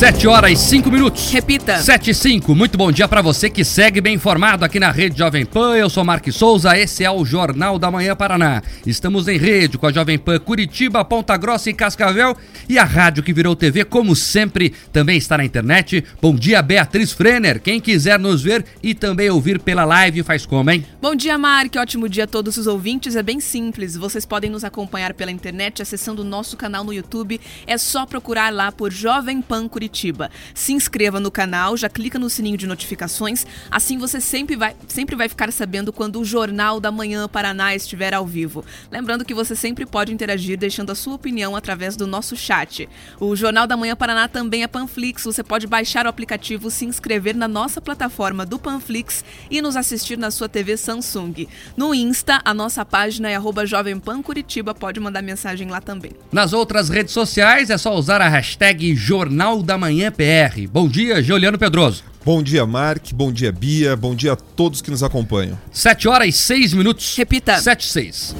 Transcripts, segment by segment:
7 horas e 5 minutos. Repita. 7 e 5. Muito bom dia para você que segue bem informado aqui na Rede Jovem Pan. Eu sou Marques Souza, esse é o Jornal da Manhã Paraná. Estamos em rede com a Jovem Pan Curitiba, Ponta Grossa e Cascavel e a rádio que virou TV, como sempre, também está na internet. Bom dia, Beatriz Frenner. Quem quiser nos ver e também ouvir pela live, faz como, hein? Bom dia, Mark. Ótimo dia a todos os ouvintes. É bem simples. Vocês podem nos acompanhar pela internet acessando o nosso canal no YouTube. É só procurar lá por Jovem Pan Curitiba. Se inscreva no canal, já clica no sininho de notificações, assim você sempre vai, sempre vai ficar sabendo quando o Jornal da Manhã Paraná estiver ao vivo. Lembrando que você sempre pode interagir deixando a sua opinião através do nosso chat. O Jornal da Manhã Paraná também é Panflix, você pode baixar o aplicativo, se inscrever na nossa plataforma do Panflix e nos assistir na sua TV Samsung. No Insta, a nossa página é Jovem Pan Curitiba, pode mandar mensagem lá também. Nas outras redes sociais é só usar a hashtag Jornal da Manhã PR. Bom dia, Juliano Pedroso. Bom dia, Mark. Bom dia, Bia. Bom dia a todos que nos acompanham. 7 horas e 6 minutos. Repita. 7 e 6.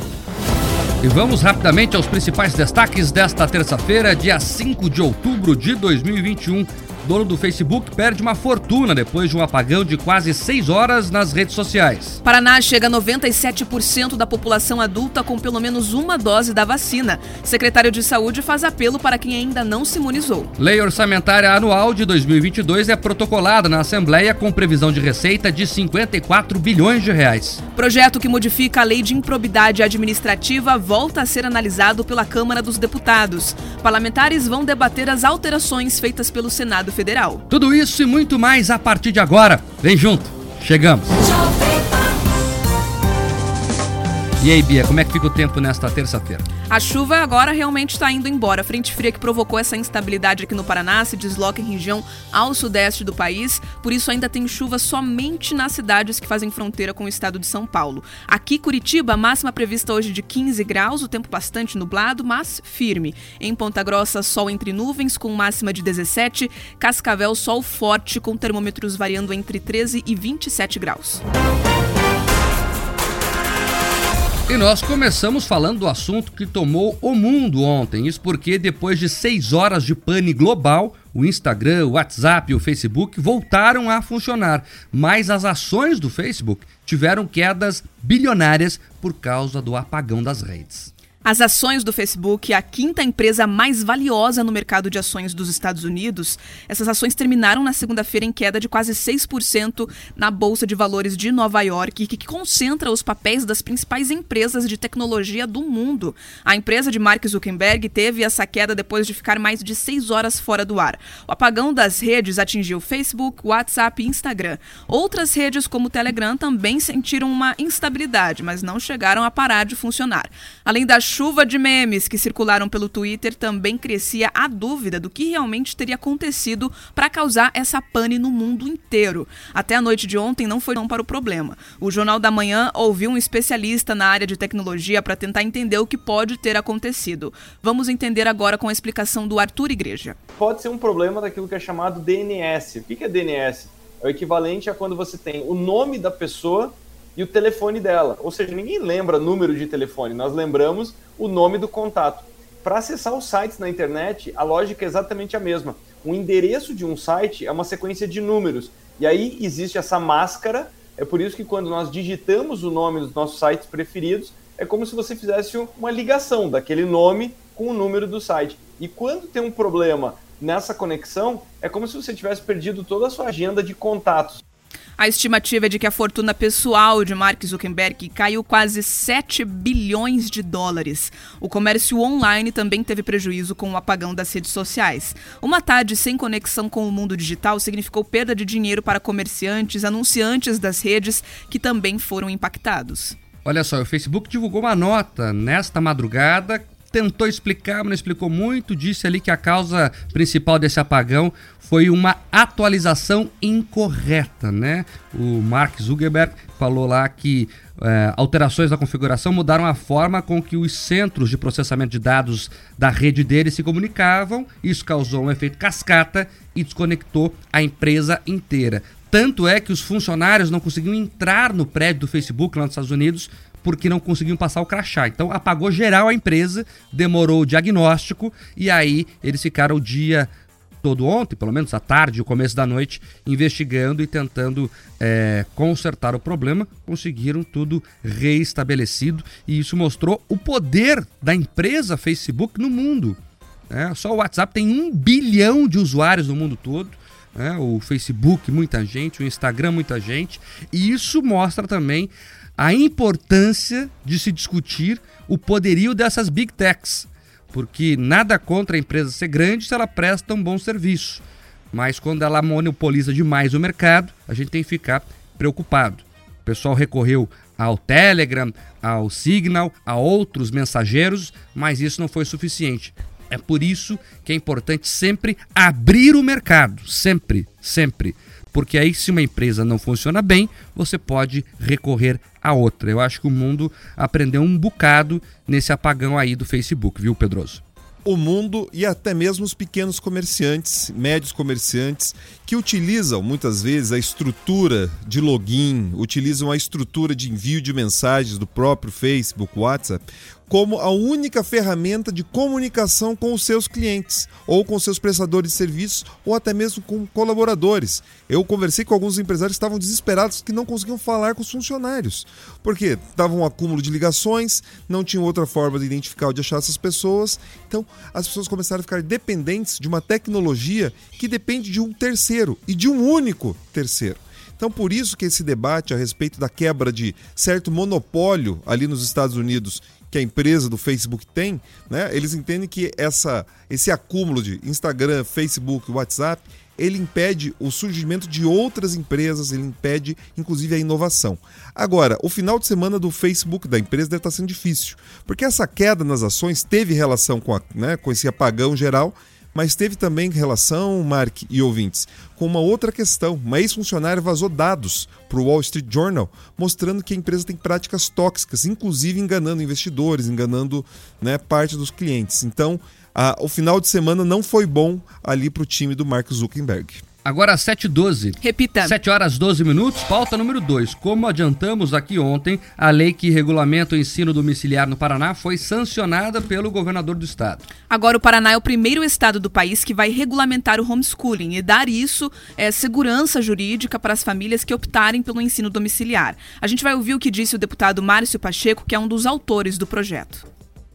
E vamos rapidamente aos principais destaques desta terça-feira, dia 5 de outubro de 2021 dono do Facebook perde uma fortuna depois de um apagão de quase 6 horas nas redes sociais. Paraná chega a 97% da população adulta com pelo menos uma dose da vacina. Secretário de Saúde faz apelo para quem ainda não se imunizou. Lei orçamentária anual de 2022 é protocolada na Assembleia com previsão de receita de 54 bilhões de reais. Projeto que modifica a lei de improbidade administrativa volta a ser analisado pela Câmara dos Deputados. Parlamentares vão debater as alterações feitas pelo Senado Federal. Tudo isso e muito mais a partir de agora. Vem junto, chegamos. E aí, Bia, como é que fica o tempo nesta terça-feira? A chuva agora realmente está indo embora. A frente fria que provocou essa instabilidade aqui no Paraná se desloca em região ao sudeste do país, por isso ainda tem chuva somente nas cidades que fazem fronteira com o estado de São Paulo. Aqui, Curitiba, máxima prevista hoje de 15 graus, o tempo bastante nublado, mas firme. Em Ponta Grossa, sol entre nuvens com máxima de 17, Cascavel, sol forte com termômetros variando entre 13 e 27 graus. E nós começamos falando do assunto que tomou o mundo ontem. Isso porque depois de seis horas de pane global, o Instagram, o WhatsApp e o Facebook voltaram a funcionar. Mas as ações do Facebook tiveram quedas bilionárias por causa do apagão das redes. As ações do Facebook, a quinta empresa mais valiosa no mercado de ações dos Estados Unidos, essas ações terminaram na segunda-feira em queda de quase 6% na Bolsa de Valores de Nova York, que concentra os papéis das principais empresas de tecnologia do mundo. A empresa de Mark Zuckerberg teve essa queda depois de ficar mais de seis horas fora do ar. O apagão das redes atingiu Facebook, WhatsApp e Instagram. Outras redes, como o Telegram, também sentiram uma instabilidade, mas não chegaram a parar de funcionar. Além da chuva de memes que circularam pelo Twitter, também crescia a dúvida do que realmente teria acontecido para causar essa pane no mundo inteiro. Até a noite de ontem não foi não para o problema. O Jornal da Manhã ouviu um especialista na área de tecnologia para tentar entender o que pode ter acontecido. Vamos entender agora com a explicação do Arthur Igreja. Pode ser um problema daquilo que é chamado DNS. O que é DNS? É o equivalente a quando você tem o nome da pessoa e o telefone dela. Ou seja, ninguém lembra número de telefone, nós lembramos o nome do contato. Para acessar os sites na internet, a lógica é exatamente a mesma. O endereço de um site é uma sequência de números. E aí existe essa máscara. É por isso que quando nós digitamos o nome dos nossos sites preferidos, é como se você fizesse uma ligação daquele nome com o número do site. E quando tem um problema nessa conexão, é como se você tivesse perdido toda a sua agenda de contatos. A estimativa é de que a fortuna pessoal de Mark Zuckerberg caiu quase 7 bilhões de dólares. O comércio online também teve prejuízo com o apagão das redes sociais. Uma tarde sem conexão com o mundo digital significou perda de dinheiro para comerciantes, anunciantes das redes, que também foram impactados. Olha só, o Facebook divulgou uma nota nesta madrugada tentou explicar, mas não explicou muito. Disse ali que a causa principal desse apagão foi uma atualização incorreta, né? O Mark Zuckerberg falou lá que é, alterações na configuração mudaram a forma com que os centros de processamento de dados da rede dele se comunicavam. Isso causou um efeito cascata e desconectou a empresa inteira. Tanto é que os funcionários não conseguiam entrar no prédio do Facebook lá nos Estados Unidos porque não conseguiam passar o crachá. Então apagou geral a empresa, demorou o diagnóstico e aí eles ficaram o dia todo ontem, pelo menos à tarde, o começo da noite, investigando e tentando é, consertar o problema. Conseguiram tudo reestabelecido e isso mostrou o poder da empresa Facebook no mundo. É, só o WhatsApp tem um bilhão de usuários no mundo todo. É, o Facebook, muita gente, o Instagram, muita gente. E isso mostra também a importância de se discutir o poderio dessas big techs, porque nada contra a empresa ser grande se ela presta um bom serviço, mas quando ela monopoliza demais o mercado, a gente tem que ficar preocupado. O pessoal recorreu ao Telegram, ao Signal, a outros mensageiros, mas isso não foi suficiente. É por isso que é importante sempre abrir o mercado, sempre, sempre porque aí se uma empresa não funciona bem, você pode recorrer a outra. Eu acho que o mundo aprendeu um bocado nesse apagão aí do Facebook, viu, Pedroso? o mundo e até mesmo os pequenos comerciantes, médios comerciantes, que utilizam muitas vezes a estrutura de login, utilizam a estrutura de envio de mensagens do próprio Facebook, WhatsApp, como a única ferramenta de comunicação com os seus clientes, ou com seus prestadores de serviços, ou até mesmo com colaboradores. Eu conversei com alguns empresários que estavam desesperados que não conseguiam falar com os funcionários, porque estava um acúmulo de ligações, não tinham outra forma de identificar ou de achar essas pessoas. Então, as pessoas começaram a ficar dependentes de uma tecnologia que depende de um terceiro e de um único terceiro. Então, por isso que esse debate a respeito da quebra de certo monopólio ali nos Estados Unidos que a empresa do Facebook tem, né? Eles entendem que essa, esse acúmulo de Instagram, Facebook, WhatsApp, ele impede o surgimento de outras empresas, ele impede inclusive a inovação. Agora, o final de semana do Facebook da empresa deve estar sendo difícil, porque essa queda nas ações teve relação com, a, né, com esse apagão geral mas teve também relação, Mark e ouvintes, com uma outra questão. Uma ex-funcionária vazou dados para o Wall Street Journal mostrando que a empresa tem práticas tóxicas, inclusive enganando investidores, enganando né, parte dos clientes. Então, a, o final de semana não foi bom ali para o time do Mark Zuckerberg. Agora às 7h12. Repita. 7 horas 12 minutos, pauta número 2. Como adiantamos aqui ontem, a lei que regulamenta o ensino domiciliar no Paraná foi sancionada pelo governador do estado. Agora o Paraná é o primeiro estado do país que vai regulamentar o homeschooling e dar isso é, segurança jurídica para as famílias que optarem pelo ensino domiciliar. A gente vai ouvir o que disse o deputado Márcio Pacheco, que é um dos autores do projeto.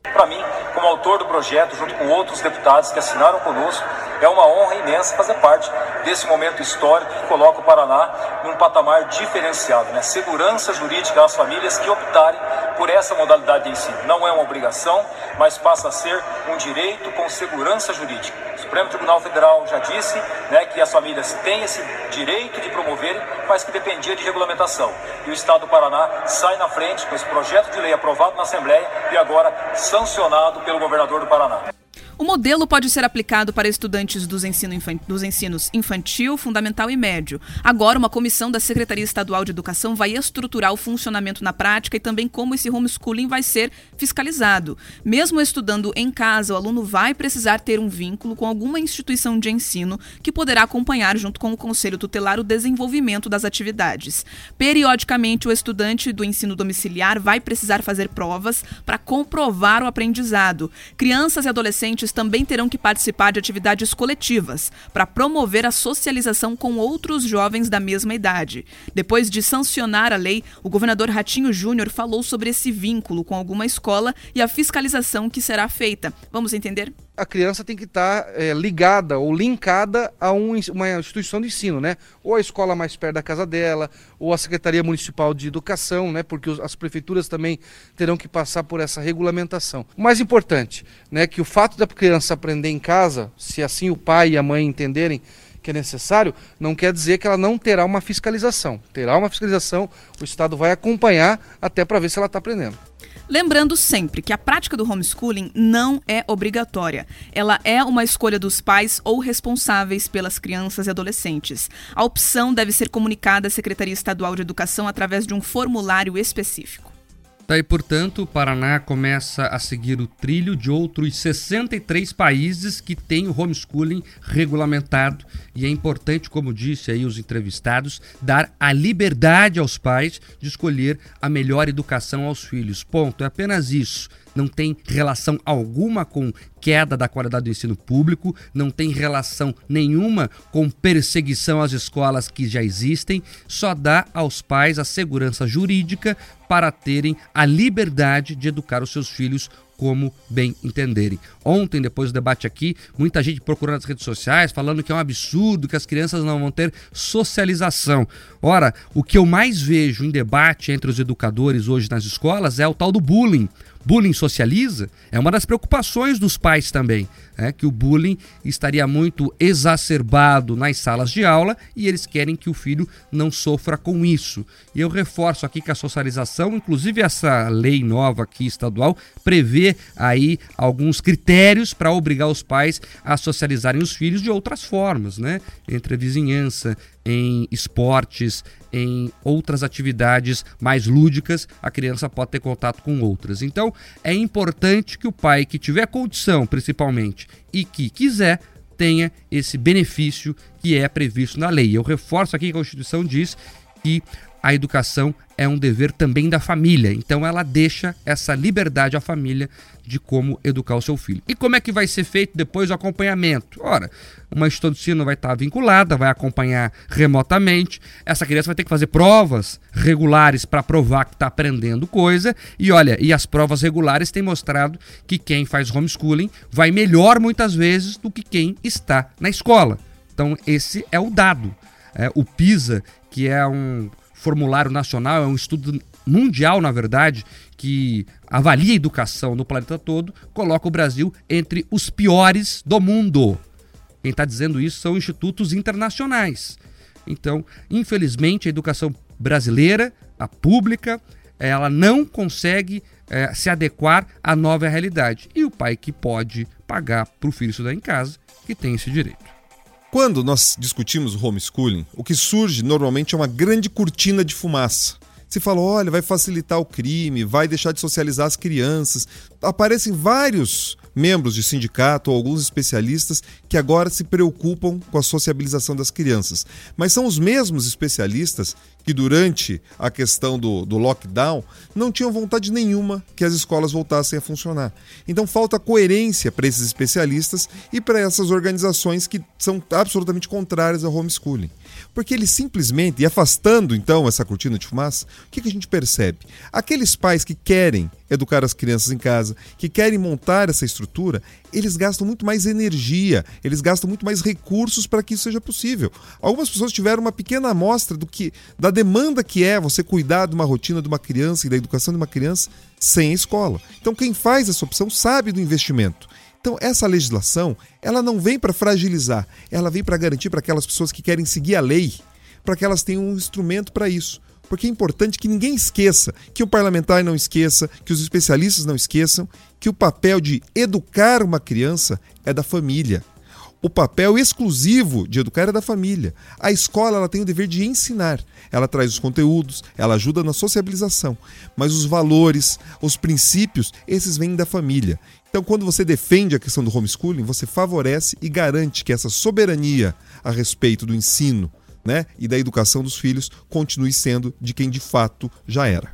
Para mim, como autor do projeto, junto com outros deputados que assinaram conosco, é uma honra imensa fazer parte desse momento histórico que coloca o Paraná num patamar diferenciado, né? Segurança jurídica às famílias que optarem por essa modalidade de ensino. Não é uma obrigação, mas passa a ser um direito com segurança jurídica. O Supremo Tribunal Federal já disse né, que as famílias têm esse direito de promoverem, mas que dependia de regulamentação. E o Estado do Paraná sai na frente com esse projeto de lei aprovado na Assembleia e agora sancionado pelo governador do Paraná. O modelo pode ser aplicado para estudantes dos, ensino dos, ensinos infantil, fundamental e médio. Agora, uma comissão da Secretaria Estadual de Educação vai estruturar o funcionamento na prática e também como esse homeschooling vai ser fiscalizado. Mesmo estudando em casa, o aluno vai precisar ter um vínculo com alguma instituição de ensino que poderá acompanhar, junto com o Conselho Tutelar, o desenvolvimento das atividades. Periodicamente, o estudante do ensino domiciliar vai precisar fazer provas para comprovar o aprendizado. Crianças e adolescentes também terão que participar de atividades coletivas para promover a socialização com outros jovens da mesma idade. Depois de sancionar a lei, o governador Ratinho Júnior falou sobre esse vínculo com alguma escola e a fiscalização que será feita. Vamos entender? A criança tem que estar tá, é, ligada ou linkada a um, uma instituição de ensino, né? Ou a escola mais perto da casa dela, ou a Secretaria Municipal de Educação, né? Porque os, as prefeituras também terão que passar por essa regulamentação. O mais importante, né? Que o fato da criança aprender em casa, se assim o pai e a mãe entenderem que é necessário, não quer dizer que ela não terá uma fiscalização. Terá uma fiscalização, o Estado vai acompanhar até para ver se ela está aprendendo. Lembrando sempre que a prática do homeschooling não é obrigatória. Ela é uma escolha dos pais ou responsáveis pelas crianças e adolescentes. A opção deve ser comunicada à Secretaria Estadual de Educação através de um formulário específico. Daí, portanto, o Paraná começa a seguir o trilho de outros 63 países que têm o homeschooling regulamentado. E é importante, como disse aí os entrevistados, dar a liberdade aos pais de escolher a melhor educação aos filhos. Ponto. É apenas isso não tem relação alguma com queda da qualidade do ensino público, não tem relação nenhuma com perseguição às escolas que já existem, só dá aos pais a segurança jurídica para terem a liberdade de educar os seus filhos como bem entenderem. Ontem, depois do debate aqui, muita gente procurando nas redes sociais, falando que é um absurdo, que as crianças não vão ter socialização. Ora, o que eu mais vejo em debate entre os educadores hoje nas escolas é o tal do bullying bullying socializa, é uma das preocupações dos pais também, é que o bullying estaria muito exacerbado nas salas de aula e eles querem que o filho não sofra com isso. E eu reforço aqui que a socialização, inclusive essa lei nova aqui estadual, prevê aí alguns critérios para obrigar os pais a socializarem os filhos de outras formas, né? Entre a vizinhança, em esportes, em outras atividades mais lúdicas, a criança pode ter contato com outras. Então, é importante que o pai que tiver condição, principalmente, e que quiser, tenha esse benefício que é previsto na lei. Eu reforço aqui que a Constituição diz que a educação é um dever também da família. Então ela deixa essa liberdade à família de como educar o seu filho. E como é que vai ser feito depois o acompanhamento? Ora, uma ensino vai estar vinculada, vai acompanhar remotamente. Essa criança vai ter que fazer provas regulares para provar que está aprendendo coisa. E olha, e as provas regulares têm mostrado que quem faz homeschooling vai melhor muitas vezes do que quem está na escola. Então esse é o dado. É, o PISA, que é um formulário nacional, é um estudo mundial, na verdade, que avalia a educação no planeta todo, coloca o Brasil entre os piores do mundo. Quem está dizendo isso são institutos internacionais. Então, infelizmente, a educação brasileira, a pública, ela não consegue é, se adequar à nova realidade. E o pai que pode pagar para o filho estudar em casa, que tem esse direito. Quando nós discutimos homeschooling, o que surge normalmente é uma grande cortina de fumaça. Se fala, olha, vai facilitar o crime, vai deixar de socializar as crianças. Aparecem vários membros de sindicato ou alguns especialistas que agora se preocupam com a sociabilização das crianças. Mas são os mesmos especialistas que, durante a questão do, do lockdown, não tinham vontade nenhuma que as escolas voltassem a funcionar. Então falta coerência para esses especialistas e para essas organizações que são absolutamente contrárias ao homeschooling. Porque eles simplesmente, e afastando então essa cortina de fumaça, o que, que a gente percebe? Aqueles pais que querem educar as crianças em casa, que querem montar essa estrutura, eles gastam muito mais energia, eles gastam muito mais recursos para que isso seja possível. Algumas pessoas tiveram uma pequena amostra do que da demanda que é você cuidar de uma rotina de uma criança e da educação de uma criança sem a escola. Então quem faz essa opção sabe do investimento. Então, essa legislação, ela não vem para fragilizar, ela vem para garantir para aquelas pessoas que querem seguir a lei, para que elas tenham um instrumento para isso. Porque é importante que ninguém esqueça, que o parlamentar não esqueça, que os especialistas não esqueçam, que o papel de educar uma criança é da família. O papel exclusivo de educar é da família. A escola ela tem o dever de ensinar. Ela traz os conteúdos, ela ajuda na sociabilização. Mas os valores, os princípios, esses vêm da família. Então, quando você defende a questão do homeschooling, você favorece e garante que essa soberania a respeito do ensino né, e da educação dos filhos continue sendo de quem de fato já era.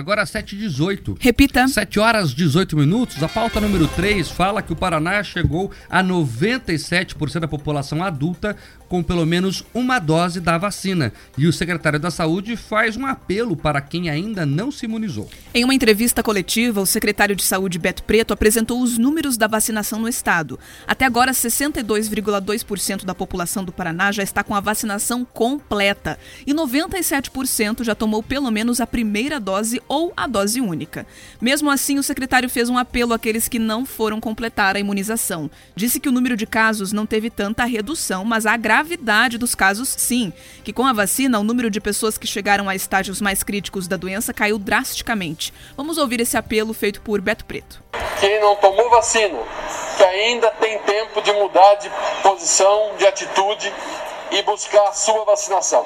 Agora 7h18. Repita. 7 horas 18 minutos. A pauta número 3 fala que o Paraná chegou a 97% da população adulta com pelo menos uma dose da vacina. E o secretário da Saúde faz um apelo para quem ainda não se imunizou. Em uma entrevista coletiva, o secretário de Saúde Beto Preto apresentou os números da vacinação no estado. Até agora, 62,2% da população do Paraná já está com a vacinação completa e 97% já tomou pelo menos a primeira dose ou a dose única. Mesmo assim, o secretário fez um apelo àqueles que não foram completar a imunização. Disse que o número de casos não teve tanta redução, mas a gravidade dos casos sim. Que com a vacina, o número de pessoas que chegaram a estágios mais críticos da doença caiu drasticamente. Vamos ouvir esse apelo feito por Beto Preto. Quem não tomou vacina, que ainda tem tempo de mudar de posição, de atitude e buscar a sua vacinação.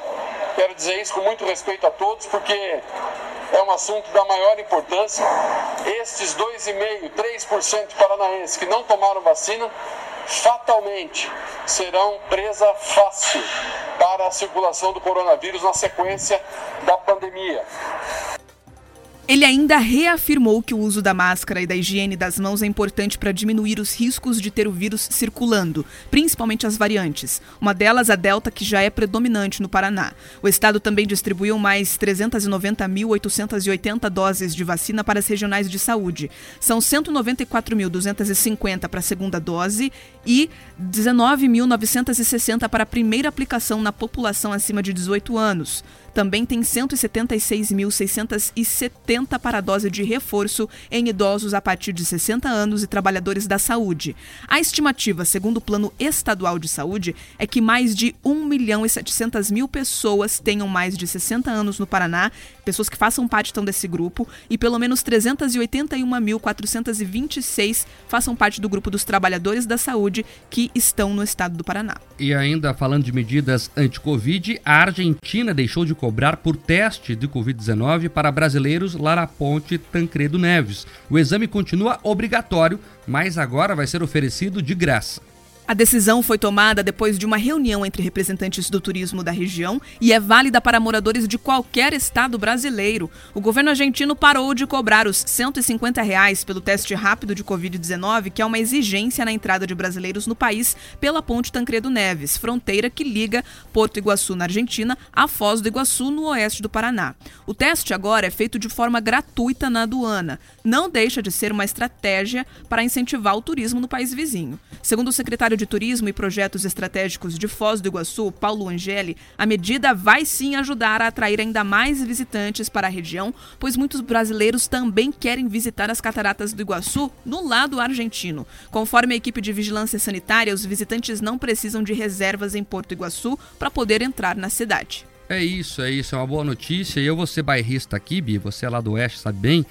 Quero dizer isso com muito respeito a todos, porque é um assunto da maior importância. Estes 2,5%, 3% paranaenses que não tomaram vacina, fatalmente serão presa fácil para a circulação do coronavírus na sequência da pandemia. Ele ainda reafirmou que o uso da máscara e da higiene das mãos é importante para diminuir os riscos de ter o vírus circulando, principalmente as variantes. Uma delas, a Delta, que já é predominante no Paraná. O estado também distribuiu mais 390.880 doses de vacina para as regionais de saúde. São 194.250 para a segunda dose e 19.960 para a primeira aplicação na população acima de 18 anos. Também tem 176.670 para a dose de reforço em idosos a partir de 60 anos e trabalhadores da saúde. A estimativa, segundo o Plano Estadual de Saúde, é que mais de 1 milhão e 700 mil pessoas tenham mais de 60 anos no Paraná, pessoas que façam parte então desse grupo, e pelo menos 381.426 façam parte do grupo dos trabalhadores da saúde que estão no estado do Paraná. E ainda falando de medidas anti-Covid, a Argentina deixou de cobrar por teste de Covid-19 para brasileiros lá na ponte Tancredo Neves. O exame continua obrigatório, mas agora vai ser oferecido de graça. A decisão foi tomada depois de uma reunião entre representantes do turismo da região e é válida para moradores de qualquer estado brasileiro. O governo argentino parou de cobrar os 150 reais pelo teste rápido de Covid-19, que é uma exigência na entrada de brasileiros no país pela ponte Tancredo Neves, fronteira que liga Porto Iguaçu, na Argentina, a Foz do Iguaçu, no oeste do Paraná. O teste agora é feito de forma gratuita na aduana. Não deixa de ser uma estratégia para incentivar o turismo no país vizinho. Segundo o secretário de Turismo e Projetos Estratégicos de Foz do Iguaçu, Paulo Angeli, a medida vai sim ajudar a atrair ainda mais visitantes para a região, pois muitos brasileiros também querem visitar as cataratas do Iguaçu no lado argentino. Conforme a equipe de vigilância sanitária, os visitantes não precisam de reservas em Porto Iguaçu para poder entrar na cidade. É isso, é isso, é uma boa notícia. E eu vou ser bairrista aqui, Bi, você é lá do Oeste, sabe bem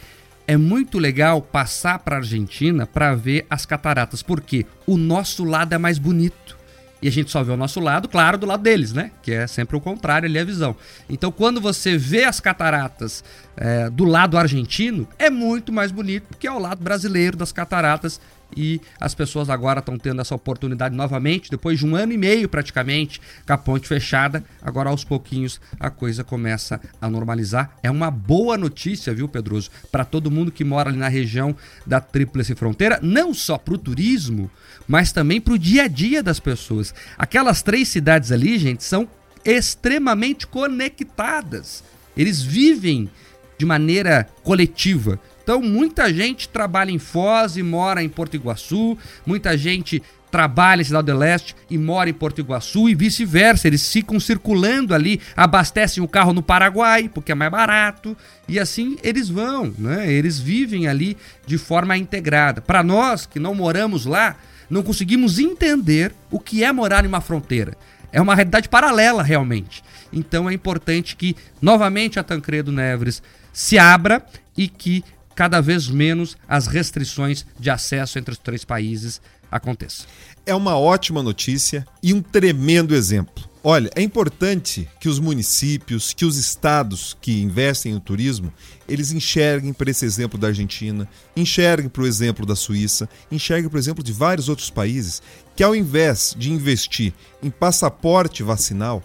é muito legal passar para a Argentina para ver as cataratas, porque o nosso lado é mais bonito. E a gente só vê o nosso lado, claro, do lado deles, né? Que é sempre o contrário ali a visão. Então, quando você vê as cataratas é, do lado argentino, é muito mais bonito, porque é o lado brasileiro das cataratas e as pessoas agora estão tendo essa oportunidade novamente, depois de um ano e meio praticamente, com a ponte fechada. Agora, aos pouquinhos, a coisa começa a normalizar. É uma boa notícia, viu, Pedroso, para todo mundo que mora ali na região da Tríplice Fronteira, não só para o turismo, mas também para o dia a dia das pessoas. Aquelas três cidades ali, gente, são extremamente conectadas. Eles vivem de maneira coletiva. Então, muita gente trabalha em Foz e mora em Porto Iguaçu, muita gente trabalha em Cidade do Leste e mora em Porto Iguaçu e vice-versa. Eles ficam circulando ali, abastecem o carro no Paraguai, porque é mais barato, e assim eles vão, né? Eles vivem ali de forma integrada. Para nós que não moramos lá, não conseguimos entender o que é morar em uma fronteira. É uma realidade paralela, realmente. Então é importante que, novamente, a Tancredo Neves se abra e que cada vez menos as restrições de acesso entre os três países aconteçam. É uma ótima notícia e um tremendo exemplo. Olha, é importante que os municípios, que os estados que investem no turismo, eles enxerguem para esse exemplo da Argentina, enxerguem para o exemplo da Suíça, enxerguem para o exemplo de vários outros países que ao invés de investir em passaporte vacinal,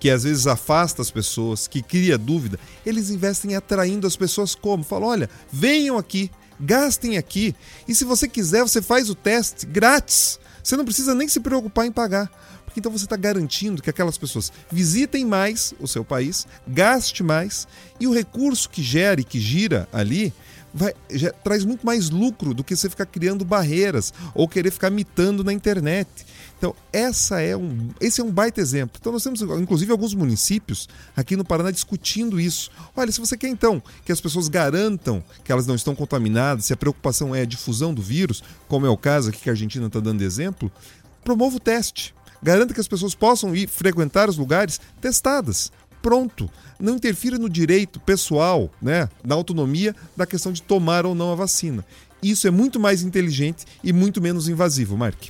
que às vezes afasta as pessoas, que cria dúvida, eles investem atraindo as pessoas como? Falam, olha, venham aqui, gastem aqui, e se você quiser, você faz o teste grátis. Você não precisa nem se preocupar em pagar. Porque então você está garantindo que aquelas pessoas visitem mais o seu país, gaste mais, e o recurso que gera e que gira ali vai, já, traz muito mais lucro do que você ficar criando barreiras ou querer ficar mitando na internet. Então, essa é um, esse é um baita exemplo. Então, nós temos, inclusive, alguns municípios aqui no Paraná discutindo isso. Olha, se você quer, então, que as pessoas garantam que elas não estão contaminadas, se a preocupação é a difusão do vírus, como é o caso aqui que a Argentina está dando exemplo, promova o teste. Garanta que as pessoas possam ir frequentar os lugares testadas. Pronto. Não interfira no direito pessoal, né, na autonomia da questão de tomar ou não a vacina. Isso é muito mais inteligente e muito menos invasivo, Mark.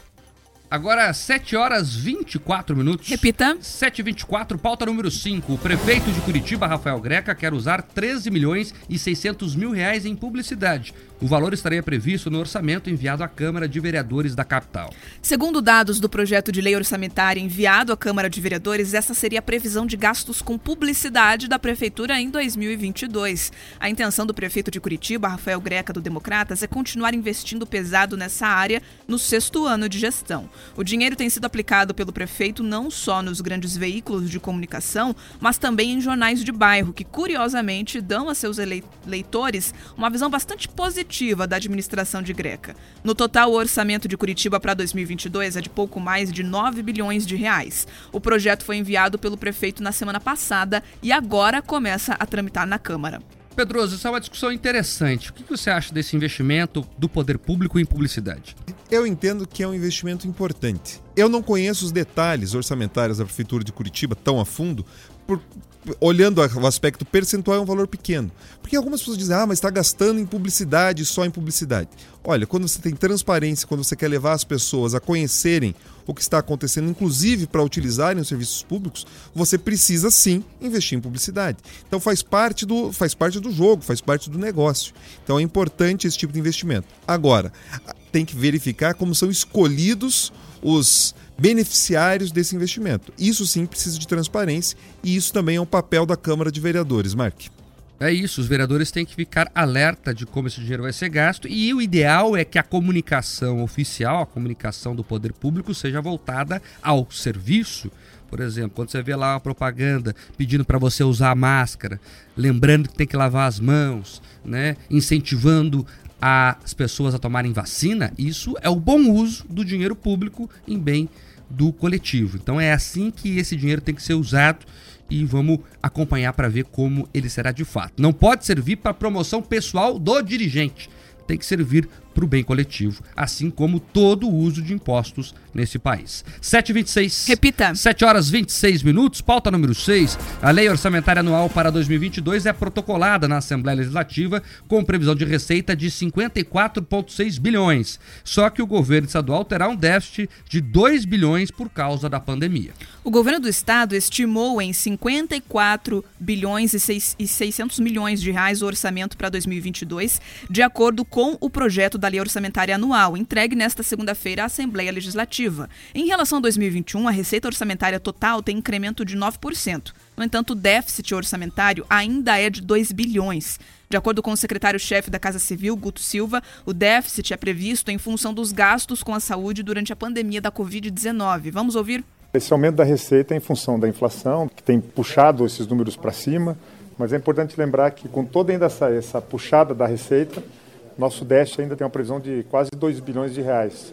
Agora, 7 horas 24 minutos. Repita. 7h24, pauta número 5. O prefeito de Curitiba, Rafael Greca, quer usar 13 milhões e 600 mil reais em publicidade. O valor estaria previsto no orçamento enviado à Câmara de Vereadores da capital. Segundo dados do projeto de lei orçamentária enviado à Câmara de Vereadores, essa seria a previsão de gastos com publicidade da Prefeitura em 2022. A intenção do prefeito de Curitiba, Rafael Greca, do Democratas, é continuar investindo pesado nessa área no sexto ano de gestão. O dinheiro tem sido aplicado pelo prefeito não só nos grandes veículos de comunicação, mas também em jornais de bairro, que curiosamente dão a seus eleitores uma visão bastante positiva da administração de Greca. No total, o orçamento de Curitiba para 2022 é de pouco mais de 9 bilhões de reais. O projeto foi enviado pelo prefeito na semana passada e agora começa a tramitar na Câmara. Pedroso, isso é uma discussão interessante. O que você acha desse investimento do poder público em publicidade? Eu entendo que é um investimento importante. Eu não conheço os detalhes orçamentários da Prefeitura de Curitiba tão a fundo, por, olhando o aspecto percentual, é um valor pequeno. Porque algumas pessoas dizem, ah, mas está gastando em publicidade, só em publicidade. Olha, quando você tem transparência, quando você quer levar as pessoas a conhecerem o que está acontecendo, inclusive para utilizarem os serviços públicos, você precisa sim investir em publicidade. Então faz parte do, faz parte do jogo, faz parte do negócio. Então é importante esse tipo de investimento. Agora, tem que verificar como são escolhidos os beneficiários desse investimento. Isso sim precisa de transparência e isso também é um papel da Câmara de Vereadores, Mark. É isso, os vereadores têm que ficar alerta de como esse dinheiro vai ser gasto e o ideal é que a comunicação oficial, a comunicação do poder público seja voltada ao serviço. Por exemplo, quando você vê lá uma propaganda pedindo para você usar máscara, lembrando que tem que lavar as mãos, né, incentivando as pessoas a tomarem vacina, isso é o bom uso do dinheiro público em bem do coletivo. Então é assim que esse dinheiro tem que ser usado e vamos acompanhar para ver como ele será de fato. Não pode servir para promoção pessoal do dirigente, tem que servir para o bem coletivo, assim como todo o uso de impostos nesse país. 7h26. Repita. 7 horas 26 minutos, pauta número 6. A Lei Orçamentária Anual para 2022 é protocolada na Assembleia Legislativa com previsão de receita de 54,6 bilhões. Só que o governo estadual terá um déficit de 2 bilhões por causa da pandemia. O governo do estado estimou em 54 bilhões e 600 milhões de reais o orçamento para 2022, de acordo com o projeto da Lei Orçamentária Anual, entregue nesta segunda-feira à Assembleia Legislativa. Em relação a 2021, a receita orçamentária total tem incremento de 9%. No entanto, o déficit orçamentário ainda é de 2 bilhões. De acordo com o secretário-chefe da Casa Civil, Guto Silva, o déficit é previsto em função dos gastos com a saúde durante a pandemia da Covid-19. Vamos ouvir? Esse aumento da receita é em função da inflação, que tem puxado esses números para cima, mas é importante lembrar que com toda ainda essa, essa puxada da receita, nosso déficit ainda tem uma previsão de quase 2 bilhões de reais,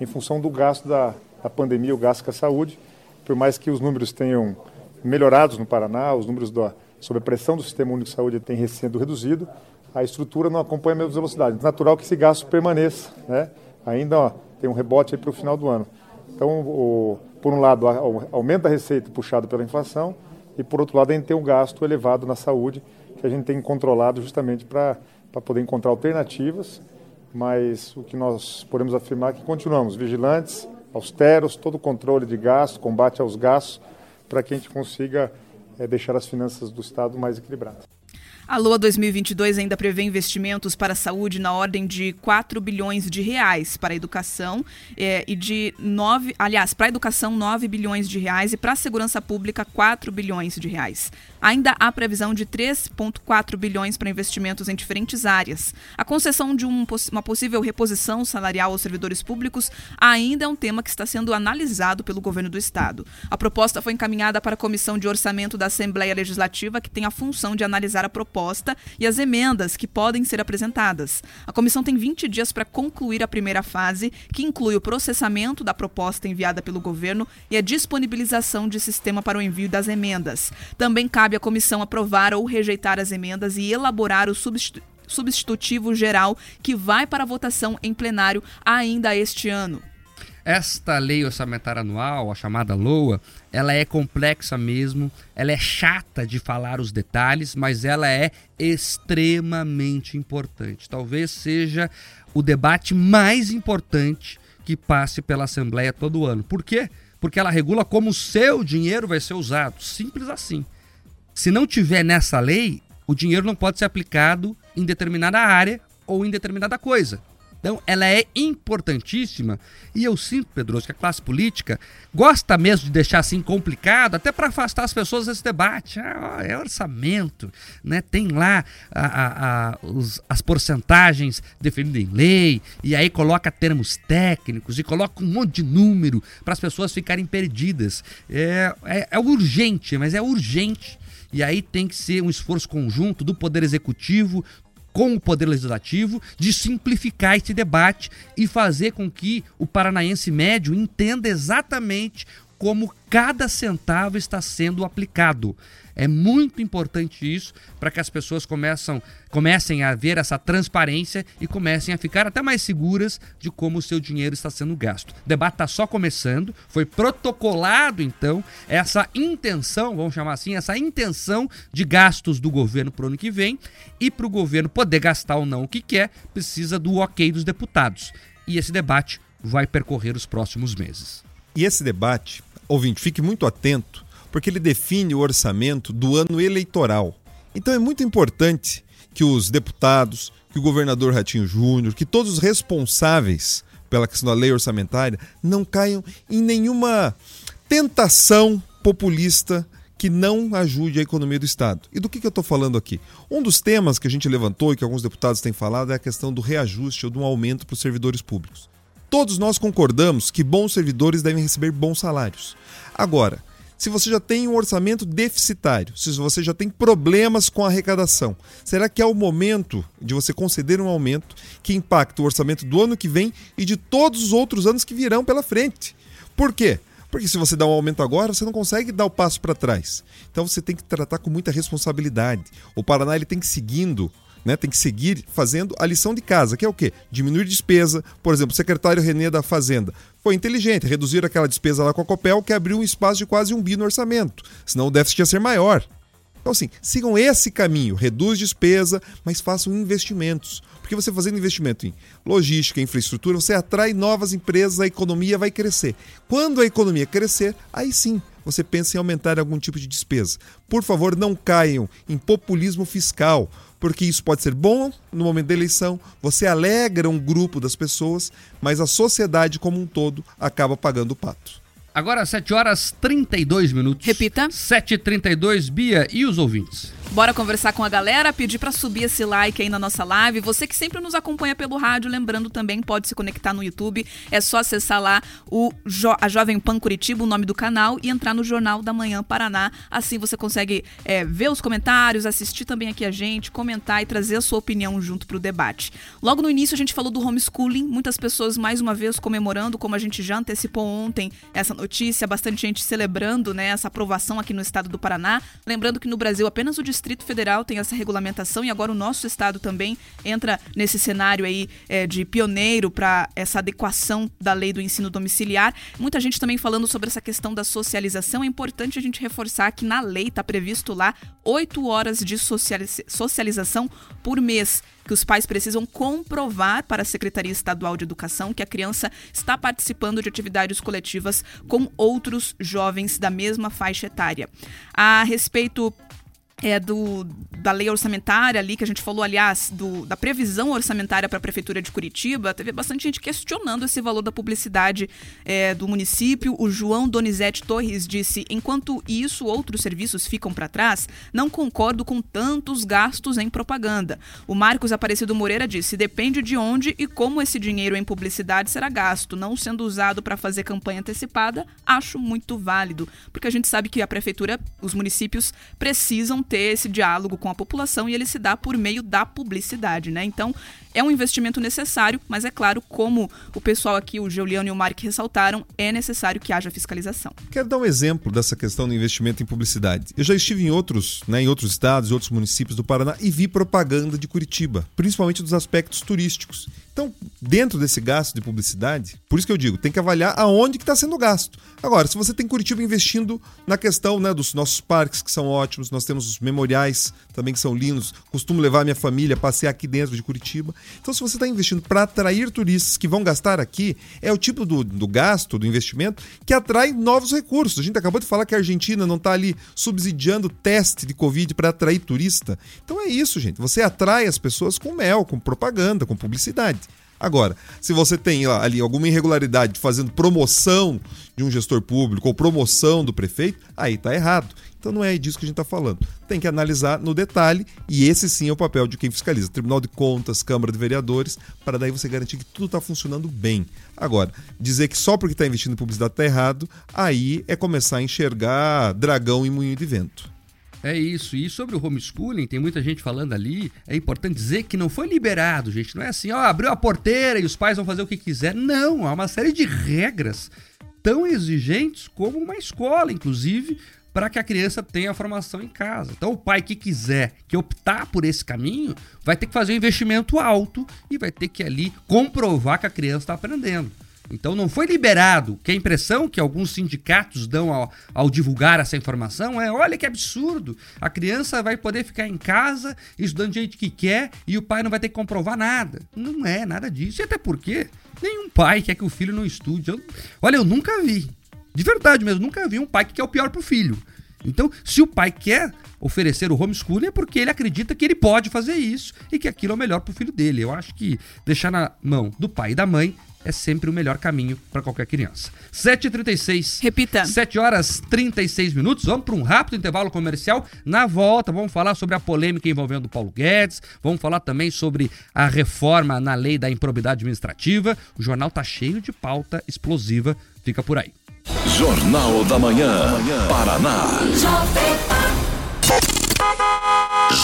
em função do gasto da, da pandemia, o gasto com a saúde, por mais que os números tenham melhorados no Paraná, os números da, sob a pressão do Sistema Único de Saúde têm sido reduzido, a estrutura não acompanha a mesma velocidade. É natural que esse gasto permaneça, né? ainda ó, tem um rebote para o final do ano. Então, o, por um lado, o aumento da receita puxado pela inflação e, por outro lado, a gente tem um gasto elevado na saúde que a gente tem controlado justamente para poder encontrar alternativas, mas o que nós podemos afirmar é que continuamos vigilantes, austeros, todo o controle de gastos, combate aos gastos, para que a gente consiga é, deixar as finanças do Estado mais equilibradas. A LOA 2022 ainda prevê investimentos para a saúde na ordem de 4 bilhões de reais para a educação é, e de 9, aliás, para a educação 9 bilhões de reais e para a segurança pública 4 bilhões de reais. Ainda há previsão de 3,4 bilhões para investimentos em diferentes áreas. A concessão de um, uma possível reposição salarial aos servidores públicos ainda é um tema que está sendo analisado pelo governo do estado. A proposta foi encaminhada para a Comissão de Orçamento da Assembleia Legislativa, que tem a função de analisar a proposta e as emendas que podem ser apresentadas. A comissão tem 20 dias para concluir a primeira fase, que inclui o processamento da proposta enviada pelo governo e a disponibilização de sistema para o envio das emendas. Também cabe à comissão aprovar ou rejeitar as emendas e elaborar o substitutivo geral que vai para votação em plenário ainda este ano. Esta lei orçamentária anual, a chamada LOA, ela é complexa mesmo, ela é chata de falar os detalhes, mas ela é extremamente importante. Talvez seja o debate mais importante que passe pela Assembleia todo ano. Por quê? Porque ela regula como o seu dinheiro vai ser usado. Simples assim. Se não tiver nessa lei, o dinheiro não pode ser aplicado em determinada área ou em determinada coisa. Então, ela é importantíssima e eu sinto, Pedroso, que a classe política gosta mesmo de deixar assim complicado, até para afastar as pessoas desse debate. Ah, é orçamento, né? tem lá a, a, a, os, as porcentagens definidas em lei, e aí coloca termos técnicos e coloca um monte de número para as pessoas ficarem perdidas. É, é, é urgente, mas é urgente. E aí tem que ser um esforço conjunto do Poder Executivo, com o Poder Legislativo de simplificar esse debate e fazer com que o paranaense médio entenda exatamente como cada centavo está sendo aplicado. É muito importante isso para que as pessoas começam, comecem a ver essa transparência e comecem a ficar até mais seguras de como o seu dinheiro está sendo gasto. O debate está só começando, foi protocolado então essa intenção, vamos chamar assim, essa intenção de gastos do governo para o ano que vem e para o governo poder gastar ou não o que quer, precisa do ok dos deputados. E esse debate vai percorrer os próximos meses. E esse debate ouvinte, fique muito atento, porque ele define o orçamento do ano eleitoral. Então é muito importante que os deputados, que o governador Ratinho Júnior, que todos os responsáveis pela questão da lei orçamentária não caiam em nenhuma tentação populista que não ajude a economia do Estado. E do que, que eu estou falando aqui? Um dos temas que a gente levantou e que alguns deputados têm falado é a questão do reajuste ou de um aumento para os servidores públicos. Todos nós concordamos que bons servidores devem receber bons salários. Agora, se você já tem um orçamento deficitário, se você já tem problemas com a arrecadação, será que é o momento de você conceder um aumento que impacte o orçamento do ano que vem e de todos os outros anos que virão pela frente? Por quê? Porque se você dá um aumento agora, você não consegue dar o passo para trás. Então você tem que tratar com muita responsabilidade. O Paraná ele tem que seguindo né, tem que seguir fazendo a lição de casa, que é o quê? Diminuir despesa. Por exemplo, o secretário Renê da Fazenda foi inteligente, reduzir aquela despesa lá com a Copel, que abriu um espaço de quase um bi no orçamento. Senão o déficit ia ser maior. Então, assim, sigam esse caminho, reduz despesa, mas façam investimentos. Porque você fazendo investimento em logística, infraestrutura, você atrai novas empresas, a economia vai crescer. Quando a economia crescer, aí sim você pensa em aumentar algum tipo de despesa. Por favor, não caiam em populismo fiscal porque isso pode ser bom no momento da eleição, você alegra um grupo das pessoas, mas a sociedade como um todo acaba pagando o pato. Agora 7 horas 32 minutos. Repita. 7h32, Bia, e os ouvintes? Bora conversar com a galera, pedir para subir esse like aí na nossa live. Você que sempre nos acompanha pelo rádio, lembrando também, pode se conectar no YouTube. É só acessar lá o jo a Jovem Pan Curitiba, o nome do canal, e entrar no Jornal da Manhã Paraná. Assim você consegue é, ver os comentários, assistir também aqui a gente, comentar e trazer a sua opinião junto pro debate. Logo no início a gente falou do homeschooling, muitas pessoas mais uma vez comemorando, como a gente já antecipou ontem essa notícia, bastante gente celebrando né, essa aprovação aqui no estado do Paraná. Lembrando que no Brasil apenas o Distrito Federal tem essa regulamentação e agora o nosso estado também entra nesse cenário aí é, de pioneiro para essa adequação da lei do ensino domiciliar. Muita gente também falando sobre essa questão da socialização. É importante a gente reforçar que na lei está previsto lá oito horas de socialização por mês que os pais precisam comprovar para a Secretaria Estadual de Educação que a criança está participando de atividades coletivas com outros jovens da mesma faixa etária. A respeito é, do, da lei orçamentária ali, que a gente falou, aliás, do, da previsão orçamentária para a Prefeitura de Curitiba, teve bastante gente questionando esse valor da publicidade é, do município. O João Donizete Torres disse: enquanto isso, outros serviços ficam para trás, não concordo com tantos gastos em propaganda. O Marcos Aparecido Moreira disse: depende de onde e como esse dinheiro em publicidade será gasto, não sendo usado para fazer campanha antecipada, acho muito válido, porque a gente sabe que a Prefeitura, os municípios precisam manter esse diálogo com a população e ele se dá por meio da publicidade, né? Então, é um investimento necessário, mas é claro, como o pessoal aqui, o Juliano e o Mark ressaltaram, é necessário que haja fiscalização. Quero dar um exemplo dessa questão do investimento em publicidade. Eu já estive em outros, né, em outros estados outros municípios do Paraná e vi propaganda de Curitiba, principalmente dos aspectos turísticos. Então, dentro desse gasto de publicidade, por isso que eu digo, tem que avaliar aonde que está sendo gasto. Agora, se você tem Curitiba investindo na questão né, dos nossos parques, que são ótimos, nós temos os memoriais também que são lindos, costumo levar minha família a passear aqui dentro de Curitiba. Então, se você está investindo para atrair turistas que vão gastar aqui, é o tipo do, do gasto, do investimento, que atrai novos recursos. A gente acabou de falar que a Argentina não está ali subsidiando teste de Covid para atrair turista. Então é isso, gente. Você atrai as pessoas com mel, com propaganda, com publicidade. Agora, se você tem ali alguma irregularidade fazendo promoção de um gestor público ou promoção do prefeito, aí tá errado. Então não é disso que a gente está falando. Tem que analisar no detalhe e esse sim é o papel de quem fiscaliza. Tribunal de Contas, Câmara de Vereadores, para daí você garantir que tudo está funcionando bem. Agora, dizer que só porque está investindo em publicidade está errado, aí é começar a enxergar dragão e moinho de vento. É isso. E sobre o homeschooling, tem muita gente falando ali. É importante dizer que não foi liberado, gente. Não é assim, ó, abriu a porteira e os pais vão fazer o que quiser. Não, há uma série de regras tão exigentes como uma escola, inclusive, para que a criança tenha a formação em casa. Então, o pai que quiser que optar por esse caminho vai ter que fazer um investimento alto e vai ter que ali comprovar que a criança está aprendendo. Então não foi liberado, que a impressão que alguns sindicatos dão ao, ao, divulgar essa informação é: olha que absurdo, a criança vai poder ficar em casa estudando do jeito que quer e o pai não vai ter que comprovar nada. Não é nada disso. E até porque nenhum pai quer que o filho não estude. Eu, olha, eu nunca vi, de verdade mesmo, nunca vi um pai que quer o pior pro filho. Então, se o pai quer oferecer o homeschooling é porque ele acredita que ele pode fazer isso e que aquilo é o melhor para o filho dele. Eu acho que deixar na mão do pai e da mãe é sempre o melhor caminho para qualquer criança. 7h36. Repita. 7 horas 36 minutos. Vamos para um rápido intervalo comercial. Na volta, vamos falar sobre a polêmica envolvendo o Paulo Guedes. Vamos falar também sobre a reforma na lei da improbidade administrativa. O jornal tá cheio de pauta explosiva. Fica por aí. Jornal da Manhã. Paraná.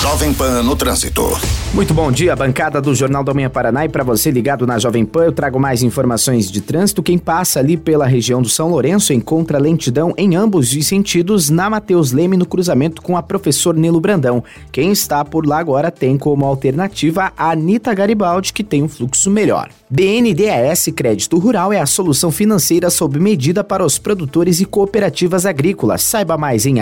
Jovem Pan no trânsito. Muito bom dia, bancada do Jornal da Manhã Paraná. E para você ligado na Jovem Pan, eu trago mais informações de trânsito. Quem passa ali pela região do São Lourenço encontra lentidão em ambos os sentidos na Mateus Leme no cruzamento com a professor Nilo Brandão. Quem está por lá agora tem como alternativa a Anitta Garibaldi, que tem um fluxo melhor. BNDES Crédito Rural é a solução financeira sob medida para os produtores e cooperativas agrícolas. Saiba mais em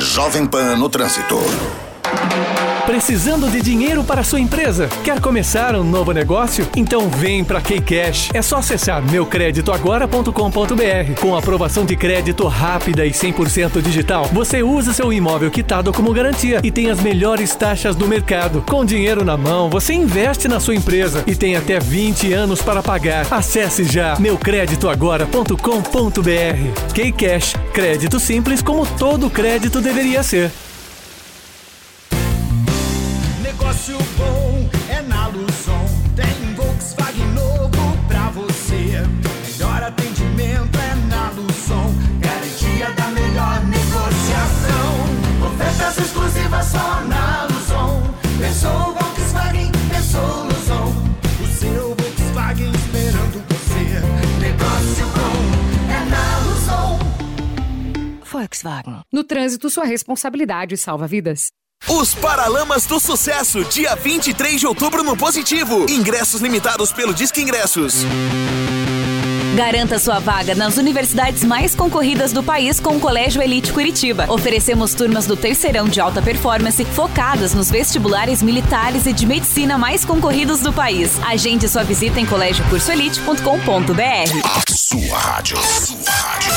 Jovem Pan no trânsito. Precisando de dinheiro para sua empresa? Quer começar um novo negócio? Então vem para Kcash. É só acessar meucreditoagora.com.br. Com aprovação de crédito rápida e 100% digital, você usa seu imóvel quitado como garantia e tem as melhores taxas do mercado. Com dinheiro na mão, você investe na sua empresa e tem até 20 anos para pagar. Acesse já meucreditoagora.com.br. Kcash, crédito simples como todo crédito deveria ser. Negócio bom é na Luzon. Tem Volkswagen novo pra você. Melhor atendimento é na Luzon. Garantia da melhor negociação. Ofertas exclusivas só na Luzon. Pensou Volkswagen, pensou Luzon. O seu Volkswagen esperando você. Negócio bom é na Luzon. Volkswagen. No trânsito, sua responsabilidade salva vidas. Os Paralamas do Sucesso, dia 23 de outubro no Positivo. Ingressos limitados pelo Disque Ingressos. Garanta sua vaga nas universidades mais concorridas do país com o Colégio Elite Curitiba. Oferecemos turmas do terceirão de alta performance focadas nos vestibulares militares e de medicina mais concorridos do país. Agende sua visita em colégioCursoelite.com.br. Sua rádio. Sua rádio.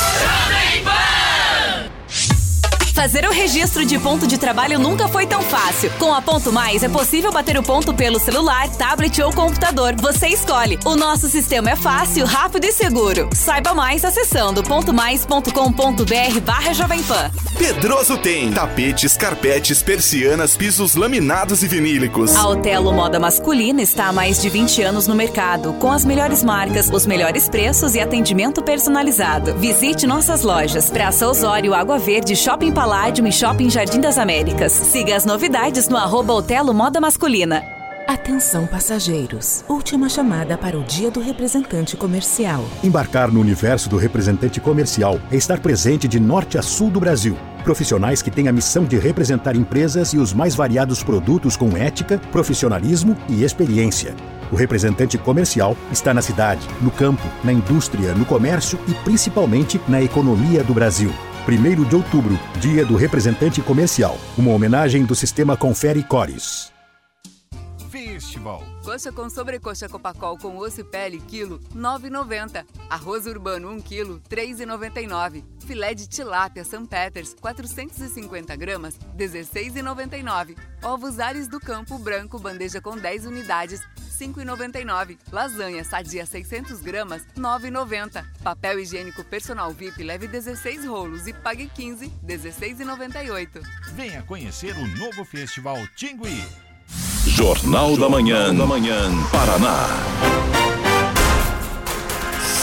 Fazer o registro de ponto de trabalho nunca foi tão fácil. Com a Ponto Mais é possível bater o ponto pelo celular, tablet ou computador. Você escolhe. O nosso sistema é fácil, rápido e seguro. Saiba mais acessando pontomais.com.br barra Jovem Pan. Pedroso tem tapetes, carpetes, persianas, pisos laminados e vinílicos. A Otelo Moda Masculina está há mais de 20 anos no mercado, com as melhores marcas, os melhores preços e atendimento personalizado. Visite nossas lojas. Praça Osório, Água Verde, Shopping Paládio e Shopping Jardim das Américas. Siga as novidades no arroba Otelo Moda Masculina. Atenção passageiros. Última chamada para o dia do representante comercial. Embarcar no universo do representante comercial é estar presente de norte a sul do Brasil. Profissionais que têm a missão de representar empresas e os mais variados produtos com ética, profissionalismo e experiência. O representante comercial está na cidade, no campo, na indústria, no comércio e principalmente na economia do Brasil. 1 de outubro, Dia do Representante Comercial. Uma homenagem do Sistema Confere Cores. Festival. Coxa com sobrecoxa Copacol com osso e pele, quilo, 9,90. Arroz urbano, 1 quilo, 3,99. Filé de tilápia St. Peters, 450 gramas, 16,99. Ovos Ares do Campo Branco, bandeja com 10 unidades, 5,99. Lasanha sadia 600 gramas, 9,90. Papel higiênico personal VIP leve 16 rolos e pague 15, 16,98. Venha conhecer o novo festival Tingui. Jornal da Manhã, da Manhã, Paraná.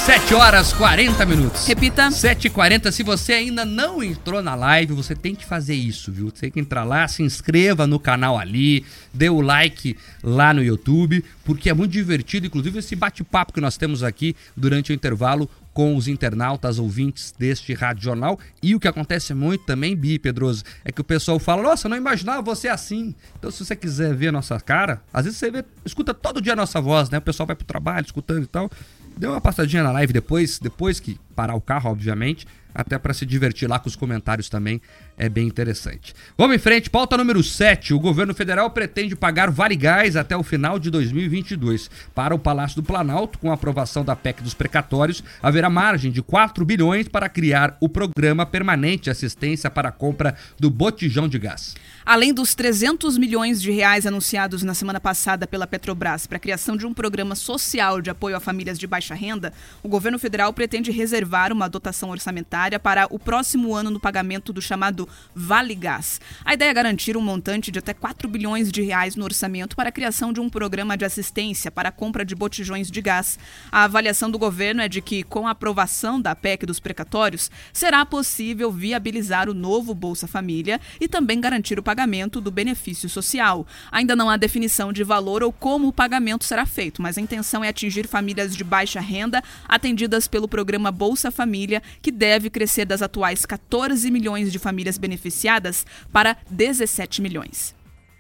7 horas 40 minutos. Repita. 7h40. Se você ainda não entrou na live, você tem que fazer isso, viu? Você tem que entrar lá, se inscreva no canal ali, dê o like lá no YouTube, porque é muito divertido. Inclusive, esse bate-papo que nós temos aqui durante o intervalo com os internautas ouvintes deste Rádio Jornal. E o que acontece muito também, Bi Pedroso, é que o pessoal fala: Nossa, eu não imaginava você assim. Então, se você quiser ver a nossa cara, às vezes você vê, escuta todo dia a nossa voz, né? O pessoal vai pro trabalho escutando e tal. Dê uma passadinha na live depois, depois que parar o carro, obviamente, até para se divertir lá com os comentários também, é bem interessante. Vamos em frente, pauta número 7. O governo federal pretende pagar Vale Gás até o final de 2022. Para o Palácio do Planalto, com a aprovação da PEC dos precatórios, haverá margem de 4 bilhões para criar o programa permanente de assistência para a compra do botijão de gás. Além dos 300 milhões de reais anunciados na semana passada pela Petrobras para a criação de um programa social de apoio a famílias de baixa renda, o governo federal pretende reservar uma dotação orçamentária para o próximo ano no pagamento do chamado Vale Gás. A ideia é garantir um montante de até 4 bilhões de reais no orçamento para a criação de um programa de assistência para a compra de botijões de gás. A avaliação do governo é de que, com a aprovação da PEC dos precatórios, será possível viabilizar o novo Bolsa Família e também garantir o pagamento do benefício social. Ainda não há definição de valor ou como o pagamento será feito, mas a intenção é atingir famílias de baixa renda atendidas pelo programa Bolsa Família, que deve crescer das atuais 14 milhões de famílias beneficiadas para 17 milhões.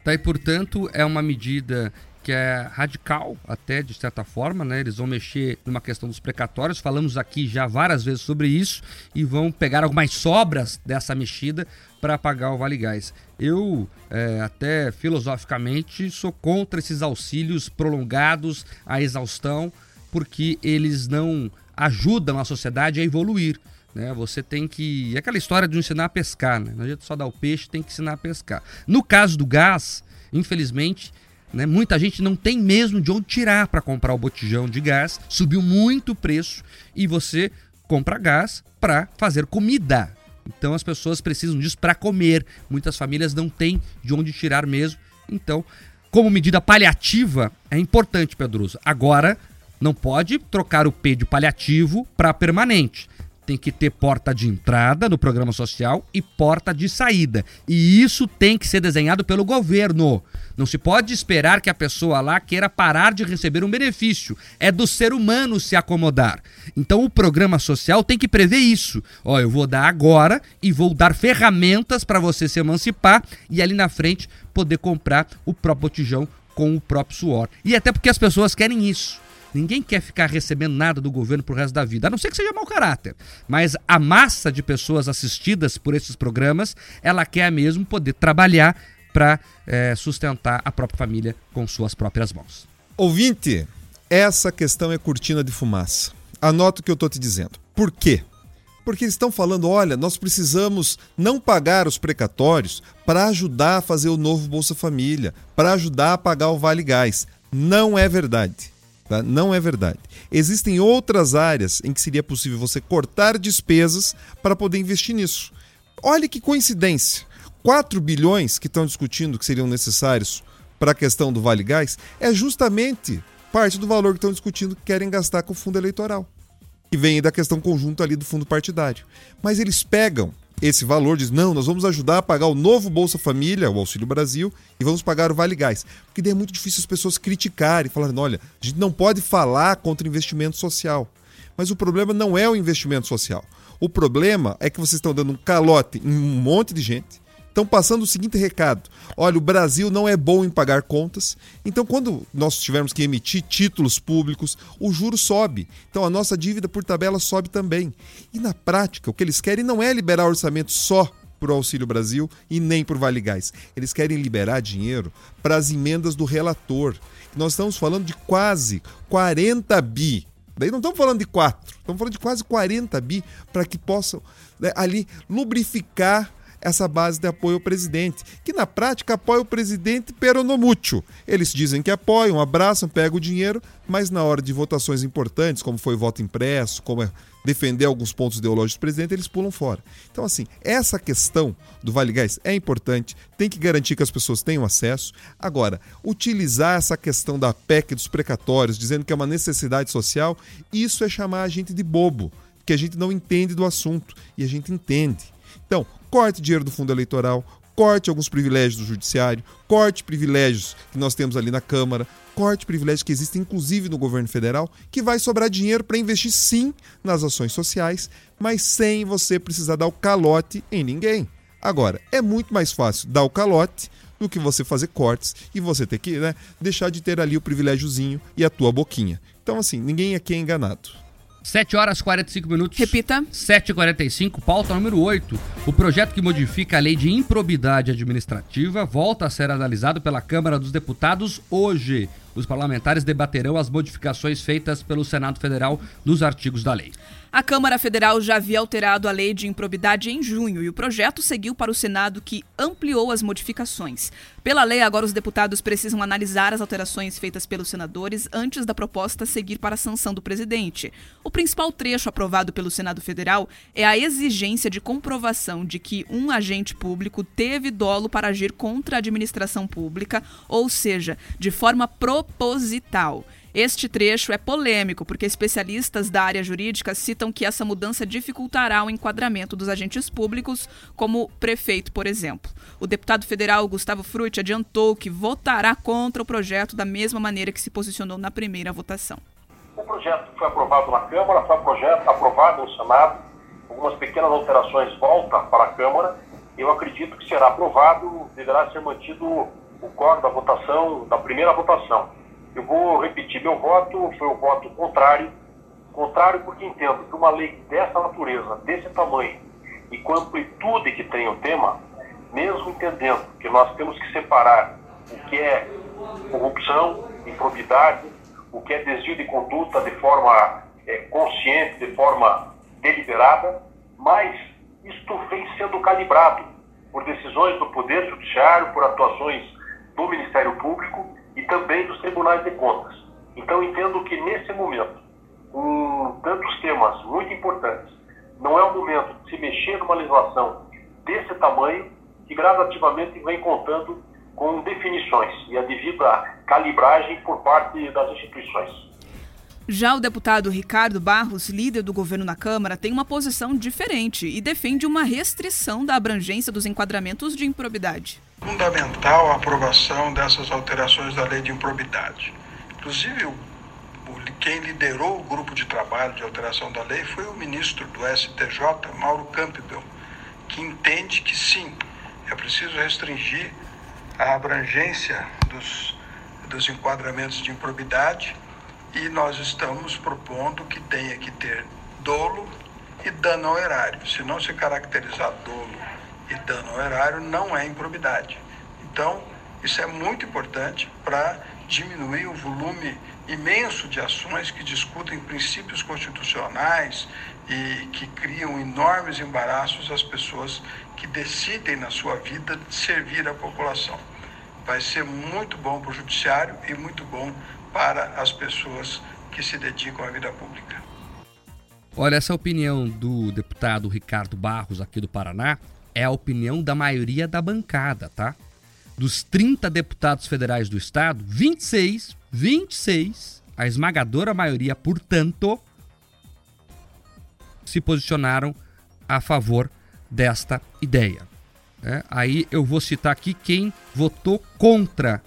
Tá, e portanto é uma medida que é radical, até de certa forma, né? Eles vão mexer numa questão dos precatórios. Falamos aqui já várias vezes sobre isso e vão pegar algumas sobras dessa mexida para pagar o Vale Gás. Eu, é, até filosoficamente, sou contra esses auxílios prolongados à exaustão, porque eles não ajudam a sociedade a evoluir. Né? Você tem que. É aquela história de ensinar a pescar, né? Não adianta só dar o peixe, tem que ensinar a pescar. No caso do gás, infelizmente, né, muita gente não tem mesmo de onde tirar para comprar o botijão de gás. Subiu muito o preço e você compra gás para fazer comida. Então as pessoas precisam disso para comer. Muitas famílias não têm de onde tirar mesmo. Então, como medida paliativa, é importante, Pedroso. Agora, não pode trocar o P de paliativo para permanente tem que ter porta de entrada no programa social e porta de saída. E isso tem que ser desenhado pelo governo. Não se pode esperar que a pessoa lá queira parar de receber um benefício. É do ser humano se acomodar. Então o programa social tem que prever isso. Ó, eu vou dar agora e vou dar ferramentas para você se emancipar e ali na frente poder comprar o próprio botijão com o próprio suor. E até porque as pessoas querem isso. Ninguém quer ficar recebendo nada do governo pro resto da vida, a não ser que seja mau caráter. Mas a massa de pessoas assistidas por esses programas, ela quer mesmo poder trabalhar para é, sustentar a própria família com suas próprias mãos. Ouvinte, essa questão é cortina de fumaça. Anota o que eu estou te dizendo. Por quê? Porque eles estão falando: olha, nós precisamos não pagar os precatórios para ajudar a fazer o novo Bolsa Família, para ajudar a pagar o Vale Gás. Não é verdade. Tá? Não é verdade. Existem outras áreas em que seria possível você cortar despesas para poder investir nisso. Olha que coincidência. 4 bilhões que estão discutindo que seriam necessários para a questão do Vale Gás é justamente parte do valor que estão discutindo que querem gastar com o fundo eleitoral que vem da questão conjunta ali do fundo partidário. Mas eles pegam esse valor, diz não, nós vamos ajudar a pagar o novo Bolsa Família, o Auxílio Brasil, e vamos pagar o Vale Gás. Porque daí é muito difícil as pessoas criticarem, falarem, olha, a gente não pode falar contra investimento social. Mas o problema não é o investimento social. O problema é que vocês estão dando um calote em um monte de gente, estão passando o seguinte recado: olha, o Brasil não é bom em pagar contas, então quando nós tivermos que emitir títulos públicos, o juro sobe. Então a nossa dívida por tabela sobe também. E na prática, o que eles querem não é liberar orçamento só para o Auxílio Brasil e nem por Vale Gás. Eles querem liberar dinheiro para as emendas do relator. Nós estamos falando de quase 40 bi. Daí não estamos falando de 4, estamos falando de quase 40 bi para que possam né, ali lubrificar essa base de apoio ao presidente, que na prática apoia o presidente peronomútil. Eles dizem que apoiam, abraçam, pegam o dinheiro, mas na hora de votações importantes, como foi voto impresso, como é defender alguns pontos ideológicos do presidente, eles pulam fora. Então, assim, essa questão do Vale Gás é importante, tem que garantir que as pessoas tenham acesso. Agora, utilizar essa questão da PEC dos precatórios, dizendo que é uma necessidade social, isso é chamar a gente de bobo, que a gente não entende do assunto. E a gente entende. Então, corte dinheiro do fundo eleitoral, corte alguns privilégios do judiciário, corte privilégios que nós temos ali na Câmara, corte privilégios que existem inclusive no governo federal, que vai sobrar dinheiro para investir sim nas ações sociais, mas sem você precisar dar o calote em ninguém. Agora, é muito mais fácil dar o calote do que você fazer cortes e você ter que né, deixar de ter ali o privilégiozinho e a tua boquinha. Então, assim, ninguém aqui é enganado. 7 horas e 45 minutos. Repita. 7h45, pauta número 8. O projeto que modifica a lei de improbidade administrativa volta a ser analisado pela Câmara dos Deputados hoje. Os parlamentares debaterão as modificações feitas pelo Senado Federal nos artigos da lei. A Câmara Federal já havia alterado a lei de improbidade em junho e o projeto seguiu para o Senado, que ampliou as modificações. Pela lei, agora os deputados precisam analisar as alterações feitas pelos senadores antes da proposta seguir para a sanção do presidente. O principal trecho aprovado pelo Senado Federal é a exigência de comprovação de que um agente público teve dolo para agir contra a administração pública, ou seja, de forma proposital. Este trecho é polêmico porque especialistas da área jurídica citam que essa mudança dificultará o enquadramento dos agentes públicos, como prefeito, por exemplo. O deputado federal Gustavo Frutti adiantou que votará contra o projeto da mesma maneira que se posicionou na primeira votação. O projeto foi aprovado na Câmara, foi projeto aprovado no Senado, algumas pequenas alterações voltam para a Câmara. Eu acredito que será aprovado, deverá ser mantido o código da votação, da primeira votação. Eu vou repetir, meu voto foi o voto contrário. Contrário porque entendo que uma lei dessa natureza, desse tamanho e com a amplitude que tem o tema, mesmo entendendo que nós temos que separar o que é corrupção, improbidade, o que é desvio de conduta de forma é, consciente, de forma deliberada, mas isto vem sendo calibrado por decisões do Poder Judiciário, por atuações do Ministério Público e também dos tribunais de contas. Então entendo que nesse momento, com tantos temas muito importantes, não é o momento de se mexer numa legislação desse tamanho que gradativamente vem contando com definições e a devida calibragem por parte das instituições. Já o deputado Ricardo Barros, líder do governo na Câmara, tem uma posição diferente e defende uma restrição da abrangência dos enquadramentos de improbidade fundamental a aprovação dessas alterações da lei de improbidade. Inclusive, quem liderou o grupo de trabalho de alteração da lei foi o ministro do STJ, Mauro Campbell, que entende que sim, é preciso restringir a abrangência dos, dos enquadramentos de improbidade e nós estamos propondo que tenha que ter dolo e dano ao erário. Se não se caracterizar dolo e dano ao erário não é improbidade. Então, isso é muito importante para diminuir o volume imenso de ações que discutem princípios constitucionais e que criam enormes embaraços às pessoas que decidem na sua vida servir a população. Vai ser muito bom para o judiciário e muito bom para as pessoas que se dedicam à vida pública. Olha, essa opinião do deputado Ricardo Barros aqui do Paraná é a opinião da maioria da bancada, tá? Dos 30 deputados federais do estado, 26, 26, a esmagadora maioria, portanto, se posicionaram a favor desta ideia. É, aí eu vou citar aqui quem votou contra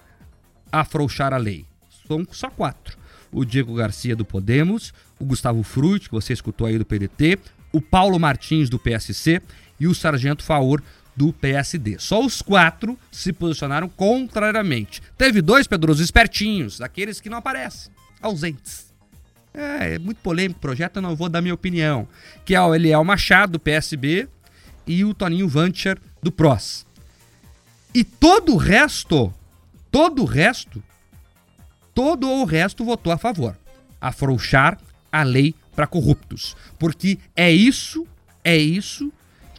afrouxar a lei. São só quatro. O Diego Garcia do Podemos, o Gustavo Fruit, que você escutou aí do PDT, o Paulo Martins do PSC e o Sargento Faor do PSD. Só os quatro se posicionaram contrariamente. Teve dois Pedrosos espertinhos, daqueles que não aparecem, ausentes. É, é muito polêmico o projeto, eu não vou dar minha opinião. Que é o Eliel Machado, do PSB, e o Toninho Vancher, do PROS. E todo o resto, todo o resto, todo o resto votou a favor. Afrouxar a lei para corruptos. Porque é isso, é isso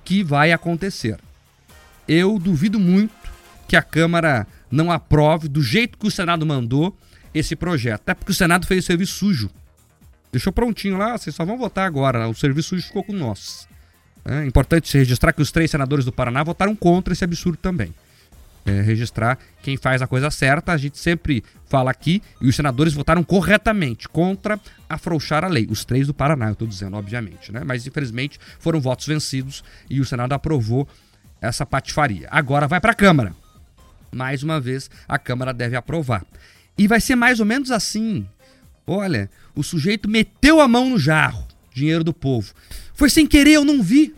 que vai acontecer. Eu duvido muito que a Câmara não aprove do jeito que o Senado mandou esse projeto. Até porque o Senado fez o serviço sujo. Deixou prontinho lá, vocês só vão votar agora. O serviço sujo ficou com nós. É importante se registrar que os três senadores do Paraná votaram contra esse absurdo também. É, registrar quem faz a coisa certa, a gente sempre fala aqui, e os senadores votaram corretamente contra afrouxar a lei. Os três do Paraná, eu estou dizendo, obviamente, né? Mas infelizmente foram votos vencidos e o Senado aprovou essa patifaria. Agora vai para a Câmara. Mais uma vez, a Câmara deve aprovar. E vai ser mais ou menos assim. Olha, o sujeito meteu a mão no jarro, dinheiro do povo. Foi sem querer, eu não vi.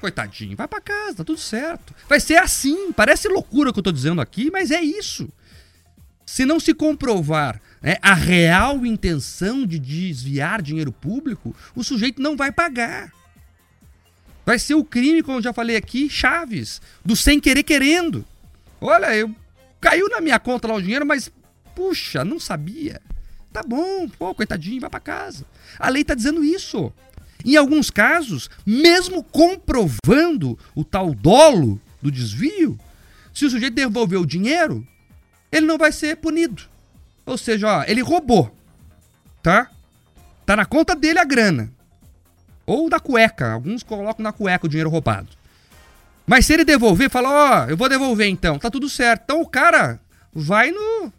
Coitadinho, vai para casa, tá tudo certo. Vai ser assim, parece loucura o que eu tô dizendo aqui, mas é isso. Se não se comprovar né, a real intenção de desviar dinheiro público, o sujeito não vai pagar. Vai ser o crime, como eu já falei aqui, Chaves, do sem querer querendo. Olha, eu caiu na minha conta lá o dinheiro, mas puxa, não sabia. Tá bom, pô, coitadinho, vai para casa. A lei tá dizendo isso. Em alguns casos, mesmo comprovando o tal dolo do desvio, se o sujeito devolver o dinheiro, ele não vai ser punido. Ou seja, ó, ele roubou, tá? Tá na conta dele a grana. Ou da cueca, alguns colocam na cueca o dinheiro roubado. Mas se ele devolver, fala, ó, oh, eu vou devolver então, tá tudo certo. Então o cara vai no,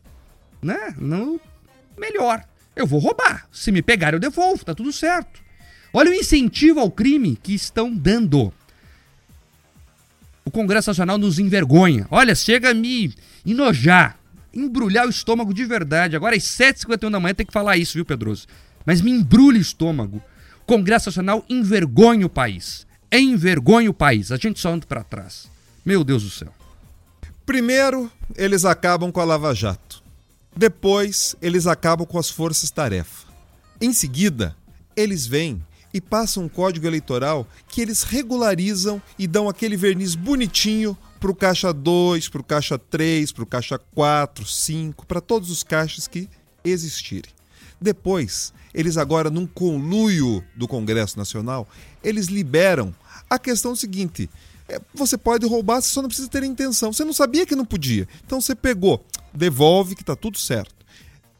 né, no melhor. Eu vou roubar. Se me pegar, eu devolvo, tá tudo certo. Olha o incentivo ao crime que estão dando. O Congresso Nacional nos envergonha. Olha, chega a me enojar, embrulhar o estômago de verdade. Agora às 7h51 da manhã tem que falar isso, viu, Pedroso? Mas me embrulha o estômago. O Congresso Nacional envergonha o país. Envergonha o país. A gente só anda para trás. Meu Deus do céu. Primeiro, eles acabam com a Lava Jato. Depois, eles acabam com as forças-tarefa. Em seguida, eles vêm e passam um código eleitoral que eles regularizam e dão aquele verniz bonitinho para o caixa 2, para o caixa 3, para o caixa 4, 5, para todos os caixas que existirem. Depois, eles agora, num conluio do Congresso Nacional, eles liberam a questão seguinte: é, você pode roubar, você só não precisa ter intenção. Você não sabia que não podia. Então você pegou, devolve que está tudo certo.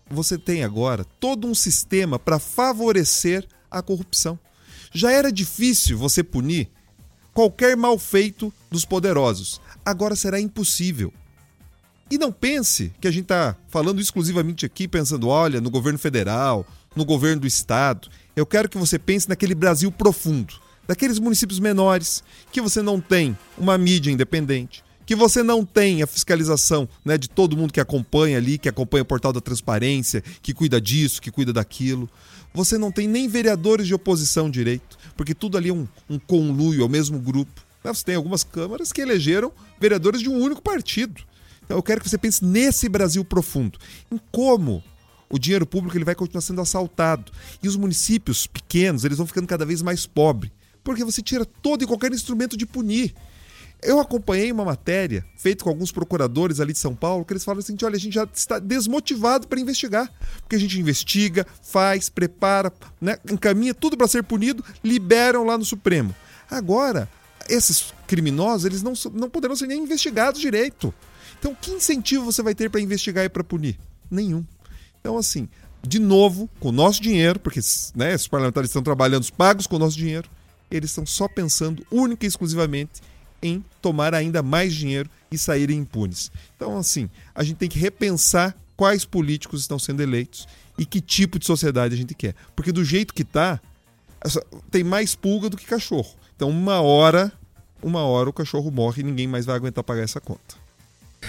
Você tem agora todo um sistema para favorecer a corrupção. Já era difícil você punir qualquer mal feito dos poderosos. Agora será impossível. E não pense que a gente está falando exclusivamente aqui, pensando, olha, no governo federal, no governo do estado. Eu quero que você pense naquele Brasil profundo, daqueles municípios menores, que você não tem uma mídia independente, que você não tem a fiscalização né, de todo mundo que acompanha ali, que acompanha o portal da transparência, que cuida disso, que cuida daquilo você não tem nem vereadores de oposição direito, porque tudo ali é um, um conluio, é o mesmo grupo. Você tem algumas câmaras que elegeram vereadores de um único partido. Então eu quero que você pense nesse Brasil profundo, em como o dinheiro público ele vai continuar sendo assaltado. E os municípios pequenos eles vão ficando cada vez mais pobres, porque você tira todo e qualquer instrumento de punir. Eu acompanhei uma matéria feita com alguns procuradores ali de São Paulo, que eles falam assim: olha, a gente já está desmotivado para investigar. Porque a gente investiga, faz, prepara, né, encaminha tudo para ser punido, liberam lá no Supremo. Agora, esses criminosos, eles não, não poderão ser nem investigados direito. Então, que incentivo você vai ter para investigar e para punir? Nenhum. Então, assim, de novo, com o nosso dinheiro, porque né, esses parlamentares estão trabalhando pagos com o nosso dinheiro, eles estão só pensando única e exclusivamente em tomar ainda mais dinheiro e saírem impunes. Então, assim, a gente tem que repensar quais políticos estão sendo eleitos e que tipo de sociedade a gente quer. Porque do jeito que está, tem mais pulga do que cachorro. Então, uma hora, uma hora o cachorro morre e ninguém mais vai aguentar pagar essa conta.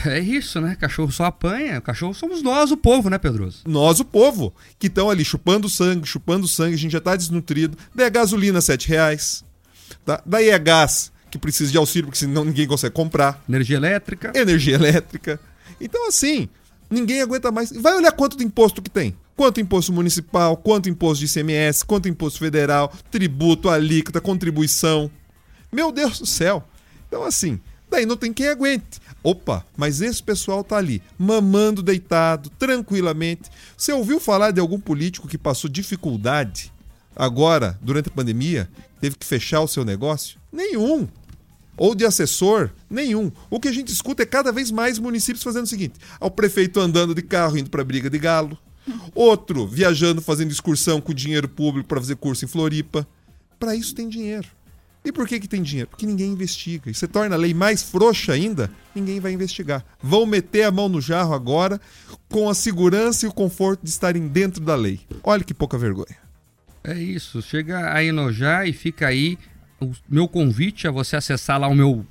É isso, né? Cachorro só apanha. Cachorro somos nós, o povo, né, Pedroso? Nós, o povo, que estão ali chupando sangue, chupando sangue, a gente já está desnutrido. Daí a gasolina, sete reais. Tá? Daí é gás, que precisa de auxílio, porque senão ninguém consegue comprar. Energia elétrica. Energia elétrica. Então, assim, ninguém aguenta mais. Vai olhar quanto de imposto que tem. Quanto imposto municipal, quanto imposto de ICMS, quanto imposto federal, tributo, alíquota, contribuição. Meu Deus do céu. Então, assim, daí não tem quem aguente. Opa, mas esse pessoal tá ali, mamando deitado, tranquilamente. Você ouviu falar de algum político que passou dificuldade agora, durante a pandemia, teve que fechar o seu negócio? Nenhum. Ou de assessor? Nenhum. O que a gente escuta é cada vez mais municípios fazendo o seguinte: ao prefeito andando de carro indo para briga de galo, Outro viajando, fazendo excursão com dinheiro público para fazer curso em Floripa. Para isso tem dinheiro. E por que, que tem dinheiro? Porque ninguém investiga. E você torna a lei mais frouxa ainda, ninguém vai investigar. Vão meter a mão no jarro agora com a segurança e o conforto de estarem dentro da lei. Olha que pouca vergonha. É isso. Chega a enojar e fica aí o meu convite a você acessar lá o meu,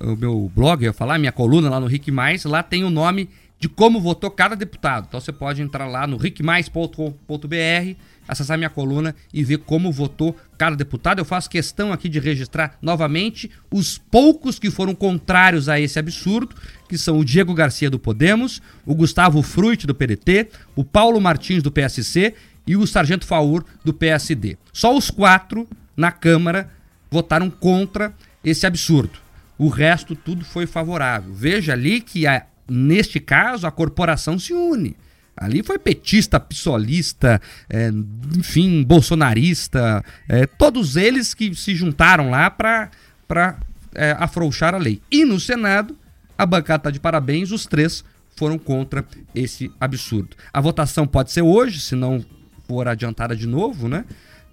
o meu blog, eu ia falar, minha coluna lá no Rick Mais. Lá tem o nome de como votou cada deputado. Então você pode entrar lá no rickmais.com.br, acessar minha coluna e ver como votou cada deputado. Eu faço questão aqui de registrar novamente os poucos que foram contrários a esse absurdo, que são o Diego Garcia do Podemos, o Gustavo Fruit do PDT, o Paulo Martins do PSC e o Sargento Faur do PSD. Só os quatro na Câmara votaram contra esse absurdo. O resto tudo foi favorável. Veja ali que a Neste caso, a corporação se une. Ali foi petista, pissolista, é, enfim, bolsonarista, é, todos eles que se juntaram lá para é, afrouxar a lei. E no Senado, a bancada está de parabéns, os três foram contra esse absurdo. A votação pode ser hoje, se não for adiantada de novo, né?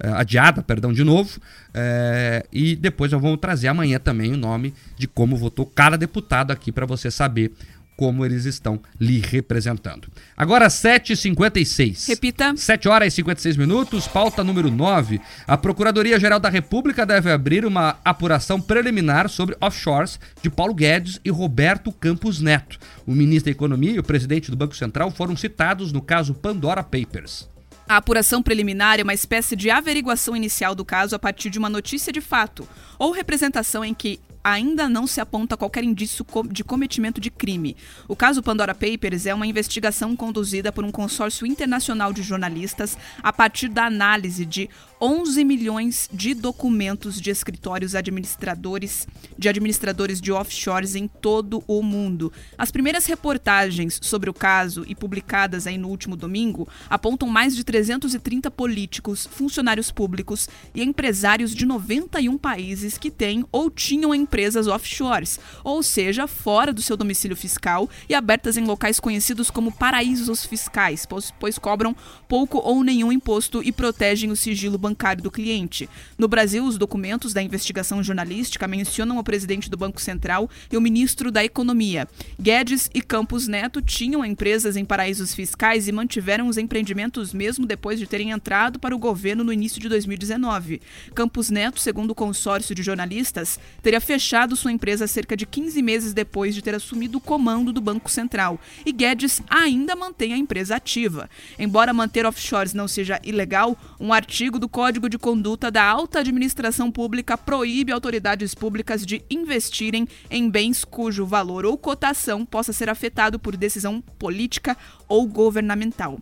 É, adiada, perdão, de novo. É, e depois eu vou trazer amanhã também o nome de como votou cada deputado aqui para você saber como eles estão lhe representando. Agora 7h56. Repita. 7 horas e 56 minutos, pauta número 9. A Procuradoria-Geral da República deve abrir uma apuração preliminar sobre offshores de Paulo Guedes e Roberto Campos Neto. O ministro da Economia e o presidente do Banco Central foram citados no caso Pandora Papers. A apuração preliminar é uma espécie de averiguação inicial do caso a partir de uma notícia de fato ou representação em que ainda não se aponta qualquer indício de cometimento de crime. O caso Pandora Papers é uma investigação conduzida por um consórcio internacional de jornalistas a partir da análise de 11 milhões de documentos de escritórios administradores de administradores de offshores em todo o mundo. As primeiras reportagens sobre o caso e publicadas aí no último domingo apontam mais de 330 políticos, funcionários públicos e empresários de 91 países que têm ou tinham empresas offshores, ou seja, fora do seu domicílio fiscal e abertas em locais conhecidos como paraísos fiscais, pois, cobram pouco ou nenhum imposto e protegem o sigilo bancário bancário do cliente. No Brasil, os documentos da investigação jornalística mencionam o presidente do Banco Central e o ministro da Economia. Guedes e Campos Neto tinham empresas em paraísos fiscais e mantiveram os empreendimentos mesmo depois de terem entrado para o governo no início de 2019. Campos Neto, segundo o consórcio de jornalistas, teria fechado sua empresa cerca de 15 meses depois de ter assumido o comando do Banco Central. E Guedes ainda mantém a empresa ativa. Embora manter offshores não seja ilegal, um artigo do Código de Conduta da Alta Administração Pública proíbe autoridades públicas de investirem em bens cujo valor ou cotação possa ser afetado por decisão política ou governamental.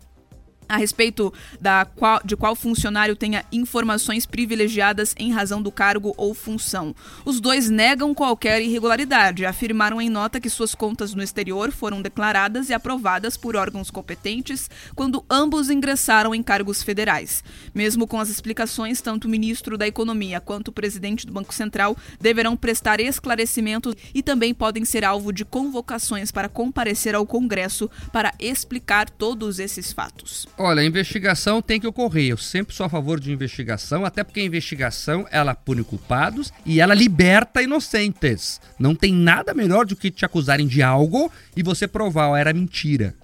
A respeito da qual, de qual funcionário tenha informações privilegiadas em razão do cargo ou função. Os dois negam qualquer irregularidade, afirmaram em nota que suas contas no exterior foram declaradas e aprovadas por órgãos competentes quando ambos ingressaram em cargos federais. Mesmo com as explicações, tanto o ministro da Economia quanto o presidente do Banco Central deverão prestar esclarecimentos e também podem ser alvo de convocações para comparecer ao Congresso para explicar todos esses fatos. Olha, a investigação tem que ocorrer. Eu sempre sou a favor de investigação, até porque a investigação ela pune culpados e ela liberta inocentes. Não tem nada melhor do que te acusarem de algo e você provar, oh, era mentira.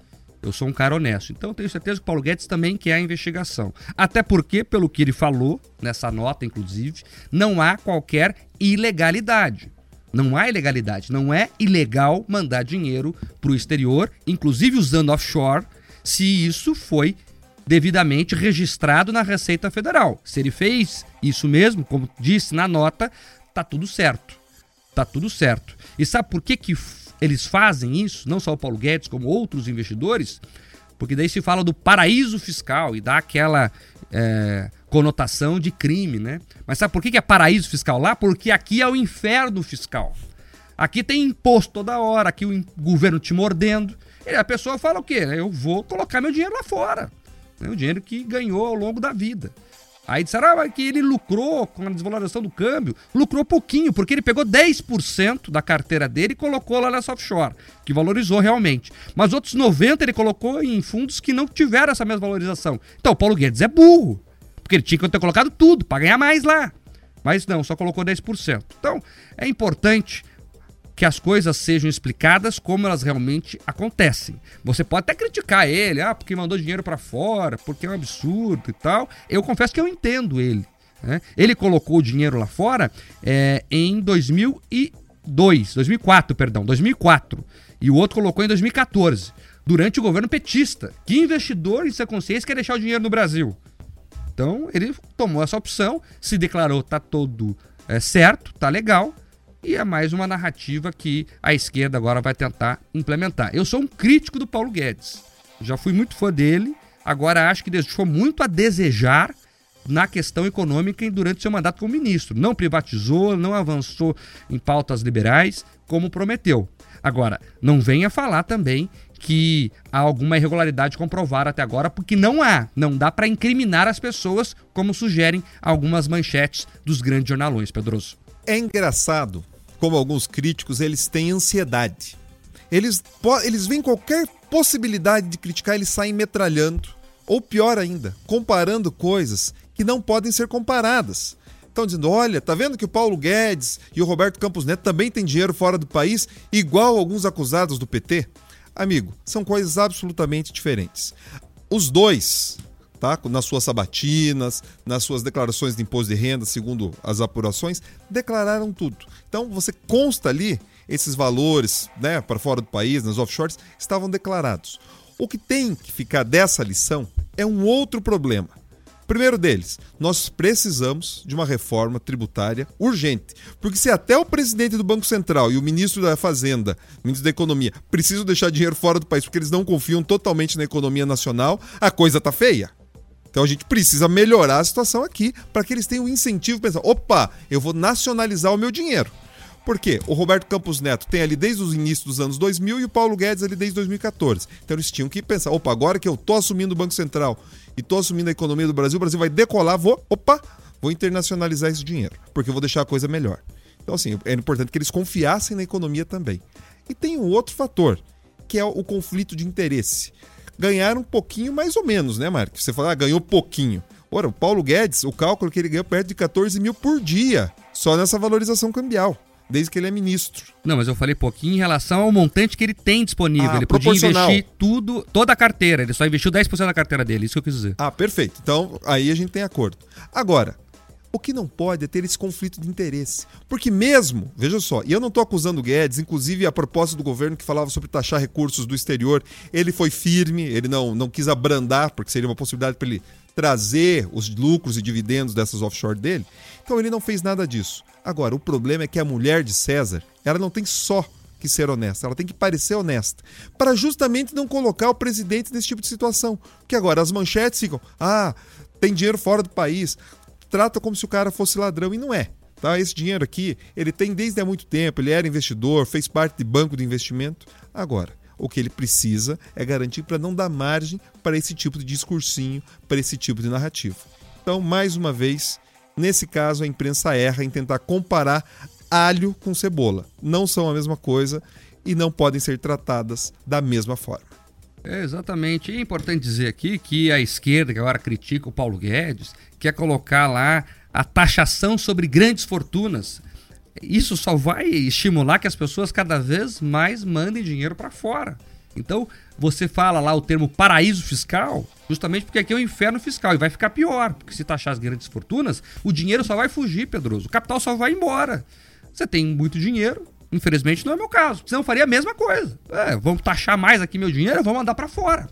Eu sou um cara honesto. Então tenho certeza que o Paulo Guedes também quer a investigação. Até porque, pelo que ele falou, nessa nota, inclusive, não há qualquer ilegalidade. Não há ilegalidade. Não é ilegal mandar dinheiro para o exterior, inclusive usando offshore, se isso foi devidamente registrado na Receita Federal. Se ele fez isso mesmo, como disse na nota, tá tudo certo. Tá tudo certo. E sabe por que, que eles fazem isso? Não só o Paulo Guedes, como outros investidores? Porque daí se fala do paraíso fiscal e dá aquela é, conotação de crime, né? Mas sabe por que, que é paraíso fiscal lá? Porque aqui é o inferno fiscal. Aqui tem imposto toda hora, aqui o governo te mordendo. E a pessoa fala o quê? Eu vou colocar meu dinheiro lá fora. O dinheiro que ganhou ao longo da vida. Aí disseram ah, que ele lucrou com a desvalorização do câmbio. Lucrou pouquinho, porque ele pegou 10% da carteira dele e colocou lá nessa offshore, que valorizou realmente. Mas outros 90% ele colocou em fundos que não tiveram essa mesma valorização. Então o Paulo Guedes é burro, porque ele tinha que ter colocado tudo para ganhar mais lá. Mas não, só colocou 10%. Então é importante que as coisas sejam explicadas como elas realmente acontecem. Você pode até criticar ele, ah, porque mandou dinheiro para fora, porque é um absurdo e tal. Eu confesso que eu entendo ele. Né? Ele colocou o dinheiro lá fora é, em 2002, 2004, perdão, 2004. E o outro colocou em 2014, durante o governo petista. Que investidor em sua consciência quer deixar o dinheiro no Brasil? Então ele tomou essa opção, se declarou tá todo é, certo, tá legal e é mais uma narrativa que a esquerda agora vai tentar implementar. Eu sou um crítico do Paulo Guedes. Já fui muito fã dele, agora acho que deixou muito a desejar na questão econômica durante seu mandato como ministro. Não privatizou, não avançou em pautas liberais, como prometeu. Agora, não venha falar também que há alguma irregularidade comprovada até agora, porque não há. Não dá para incriminar as pessoas, como sugerem algumas manchetes dos grandes jornalões, Pedroso. É engraçado como alguns críticos, eles têm ansiedade. Eles, eles veem qualquer possibilidade de criticar, eles saem metralhando. Ou pior ainda, comparando coisas que não podem ser comparadas. Estão dizendo: olha, tá vendo que o Paulo Guedes e o Roberto Campos Neto também têm dinheiro fora do país, igual alguns acusados do PT? Amigo, são coisas absolutamente diferentes. Os dois tá? nas suas sabatinas, nas suas declarações de imposto de renda, segundo as apurações, declararam tudo. Então você consta ali esses valores né, para fora do país, nas offshores, estavam declarados. O que tem que ficar dessa lição é um outro problema. Primeiro deles, nós precisamos de uma reforma tributária urgente. Porque se até o presidente do Banco Central e o ministro da Fazenda, ministro da Economia, precisam deixar dinheiro fora do país porque eles não confiam totalmente na economia nacional, a coisa tá feia. Então a gente precisa melhorar a situação aqui para que eles tenham incentivo para pensar: opa, eu vou nacionalizar o meu dinheiro. Por quê? O Roberto Campos Neto tem ali desde os inícios dos anos 2000 e o Paulo Guedes ali desde 2014. Então eles tinham que pensar: opa, agora que eu tô assumindo o Banco Central e tô assumindo a economia do Brasil, o Brasil vai decolar, vou, opa, vou internacionalizar esse dinheiro, porque eu vou deixar a coisa melhor. Então, assim, é importante que eles confiassem na economia também. E tem um outro fator, que é o conflito de interesse ganharam um pouquinho mais ou menos, né, Marcos? Você fala, ah, ganhou pouquinho. Ora, o Paulo Guedes, o cálculo é que ele ganhou perto de 14 mil por dia, só nessa valorização cambial desde que ele é ministro. Não, mas eu falei pouquinho em relação ao montante que ele tem disponível. Ah, ele podia investir tudo, toda a carteira. Ele só investiu 10% da carteira dele, isso que eu quis dizer. Ah, perfeito. Então, aí a gente tem acordo. Agora, o que não pode é ter esse conflito de interesse. Porque mesmo, veja só, e eu não estou acusando o Guedes, inclusive a proposta do governo que falava sobre taxar recursos do exterior, ele foi firme, ele não, não quis abrandar, porque seria uma possibilidade para ele trazer os lucros e dividendos dessas offshore dele. Então ele não fez nada disso. Agora, o problema é que a mulher de César, ela não tem só que ser honesta, ela tem que parecer honesta, para justamente não colocar o presidente nesse tipo de situação. Porque agora as manchetes ficam: ah, tem dinheiro fora do país, trata como se o cara fosse ladrão e não é. Tá? Esse dinheiro aqui, ele tem desde há muito tempo, ele era investidor, fez parte de banco de investimento. Agora, o que ele precisa é garantir para não dar margem para esse tipo de discursinho, para esse tipo de narrativa. Então, mais uma vez, nesse caso, a imprensa erra em tentar comparar alho com cebola. Não são a mesma coisa e não podem ser tratadas da mesma forma. Exatamente. E é importante dizer aqui que a esquerda, que agora critica o Paulo Guedes, quer colocar lá a taxação sobre grandes fortunas. Isso só vai estimular que as pessoas cada vez mais mandem dinheiro para fora. Então, você fala lá o termo paraíso fiscal, justamente porque aqui é o inferno fiscal e vai ficar pior, porque se taxar as grandes fortunas, o dinheiro só vai fugir, Pedroso. O capital só vai embora. Você tem muito dinheiro, infelizmente não é meu caso. Senão eu faria a mesma coisa. É, vamos taxar mais aqui meu dinheiro, vamos mandar para fora.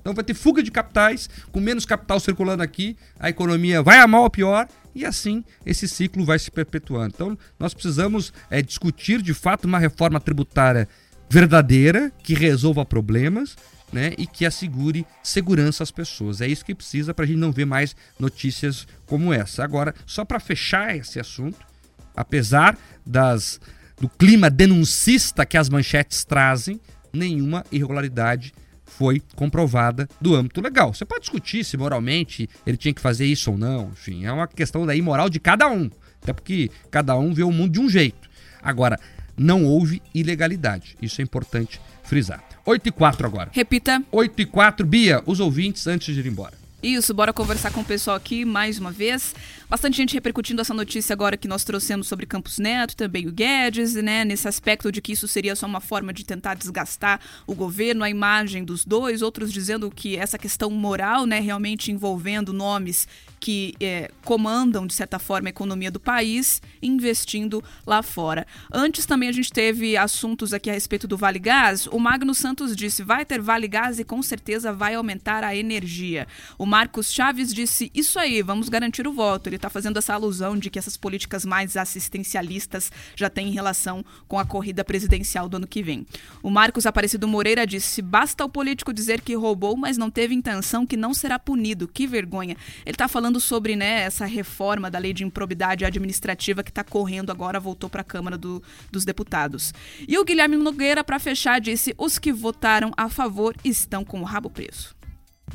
Então vai ter fuga de capitais, com menos capital circulando aqui, a economia vai a mal ou pior, e assim esse ciclo vai se perpetuando. Então nós precisamos é, discutir de fato uma reforma tributária verdadeira, que resolva problemas, né, e que assegure segurança às pessoas. É isso que precisa para a gente não ver mais notícias como essa. Agora, só para fechar esse assunto, apesar das do clima denuncista que as manchetes trazem, nenhuma irregularidade foi comprovada do âmbito legal. Você pode discutir se moralmente ele tinha que fazer isso ou não, enfim, é uma questão da imoral de cada um, até porque cada um vê o mundo de um jeito. Agora, não houve ilegalidade, isso é importante frisar. 8 e 4 agora. Repita. 8 e 4, Bia, os ouvintes antes de ir embora. Isso, bora conversar com o pessoal aqui mais uma vez. Bastante gente repercutindo essa notícia agora que nós trouxemos sobre Campos Neto, também o Guedes, né? Nesse aspecto de que isso seria só uma forma de tentar desgastar o governo, a imagem dos dois. Outros dizendo que essa questão moral, né, realmente envolvendo nomes que é, comandam, de certa forma, a economia do país, investindo lá fora. Antes também a gente teve assuntos aqui a respeito do Vale Gás. O Magno Santos disse: vai ter Vale Gás e com certeza vai aumentar a energia. O Marcos Chaves disse: isso aí, vamos garantir o voto. Ele está fazendo essa alusão de que essas políticas mais assistencialistas já têm relação com a corrida presidencial do ano que vem. O Marcos Aparecido Moreira disse: basta o político dizer que roubou, mas não teve intenção, que não será punido. Que vergonha. Ele está falando sobre né, essa reforma da lei de improbidade administrativa que está correndo agora, voltou para a Câmara do, dos Deputados. E o Guilherme Nogueira, para fechar, disse: os que votaram a favor estão com o rabo preso.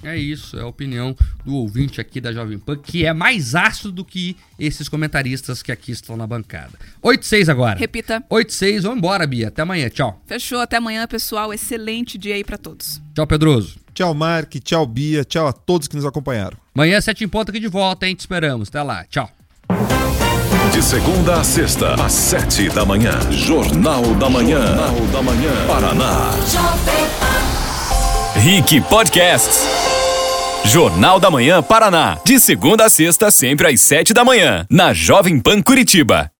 É isso, é a opinião do ouvinte aqui da Jovem Pan, que é mais ácido do que esses comentaristas que aqui estão na bancada. 8-6 agora. Repita. 8-6, vamos embora, Bia. Até amanhã, tchau. Fechou, até amanhã, pessoal. Excelente dia aí para todos. Tchau, Pedroso. Tchau, Mark. Tchau, Bia. Tchau a todos que nos acompanharam. Amanhã, 7 em ponto aqui de volta, hein? Te esperamos. Até lá. Tchau. De segunda a sexta, às 7 da manhã. Jornal da Manhã. Jornal da Manhã. Paraná. Rick Podcasts. Jornal da Manhã Paraná. De segunda a sexta, sempre às sete da manhã. Na Jovem Pan Curitiba.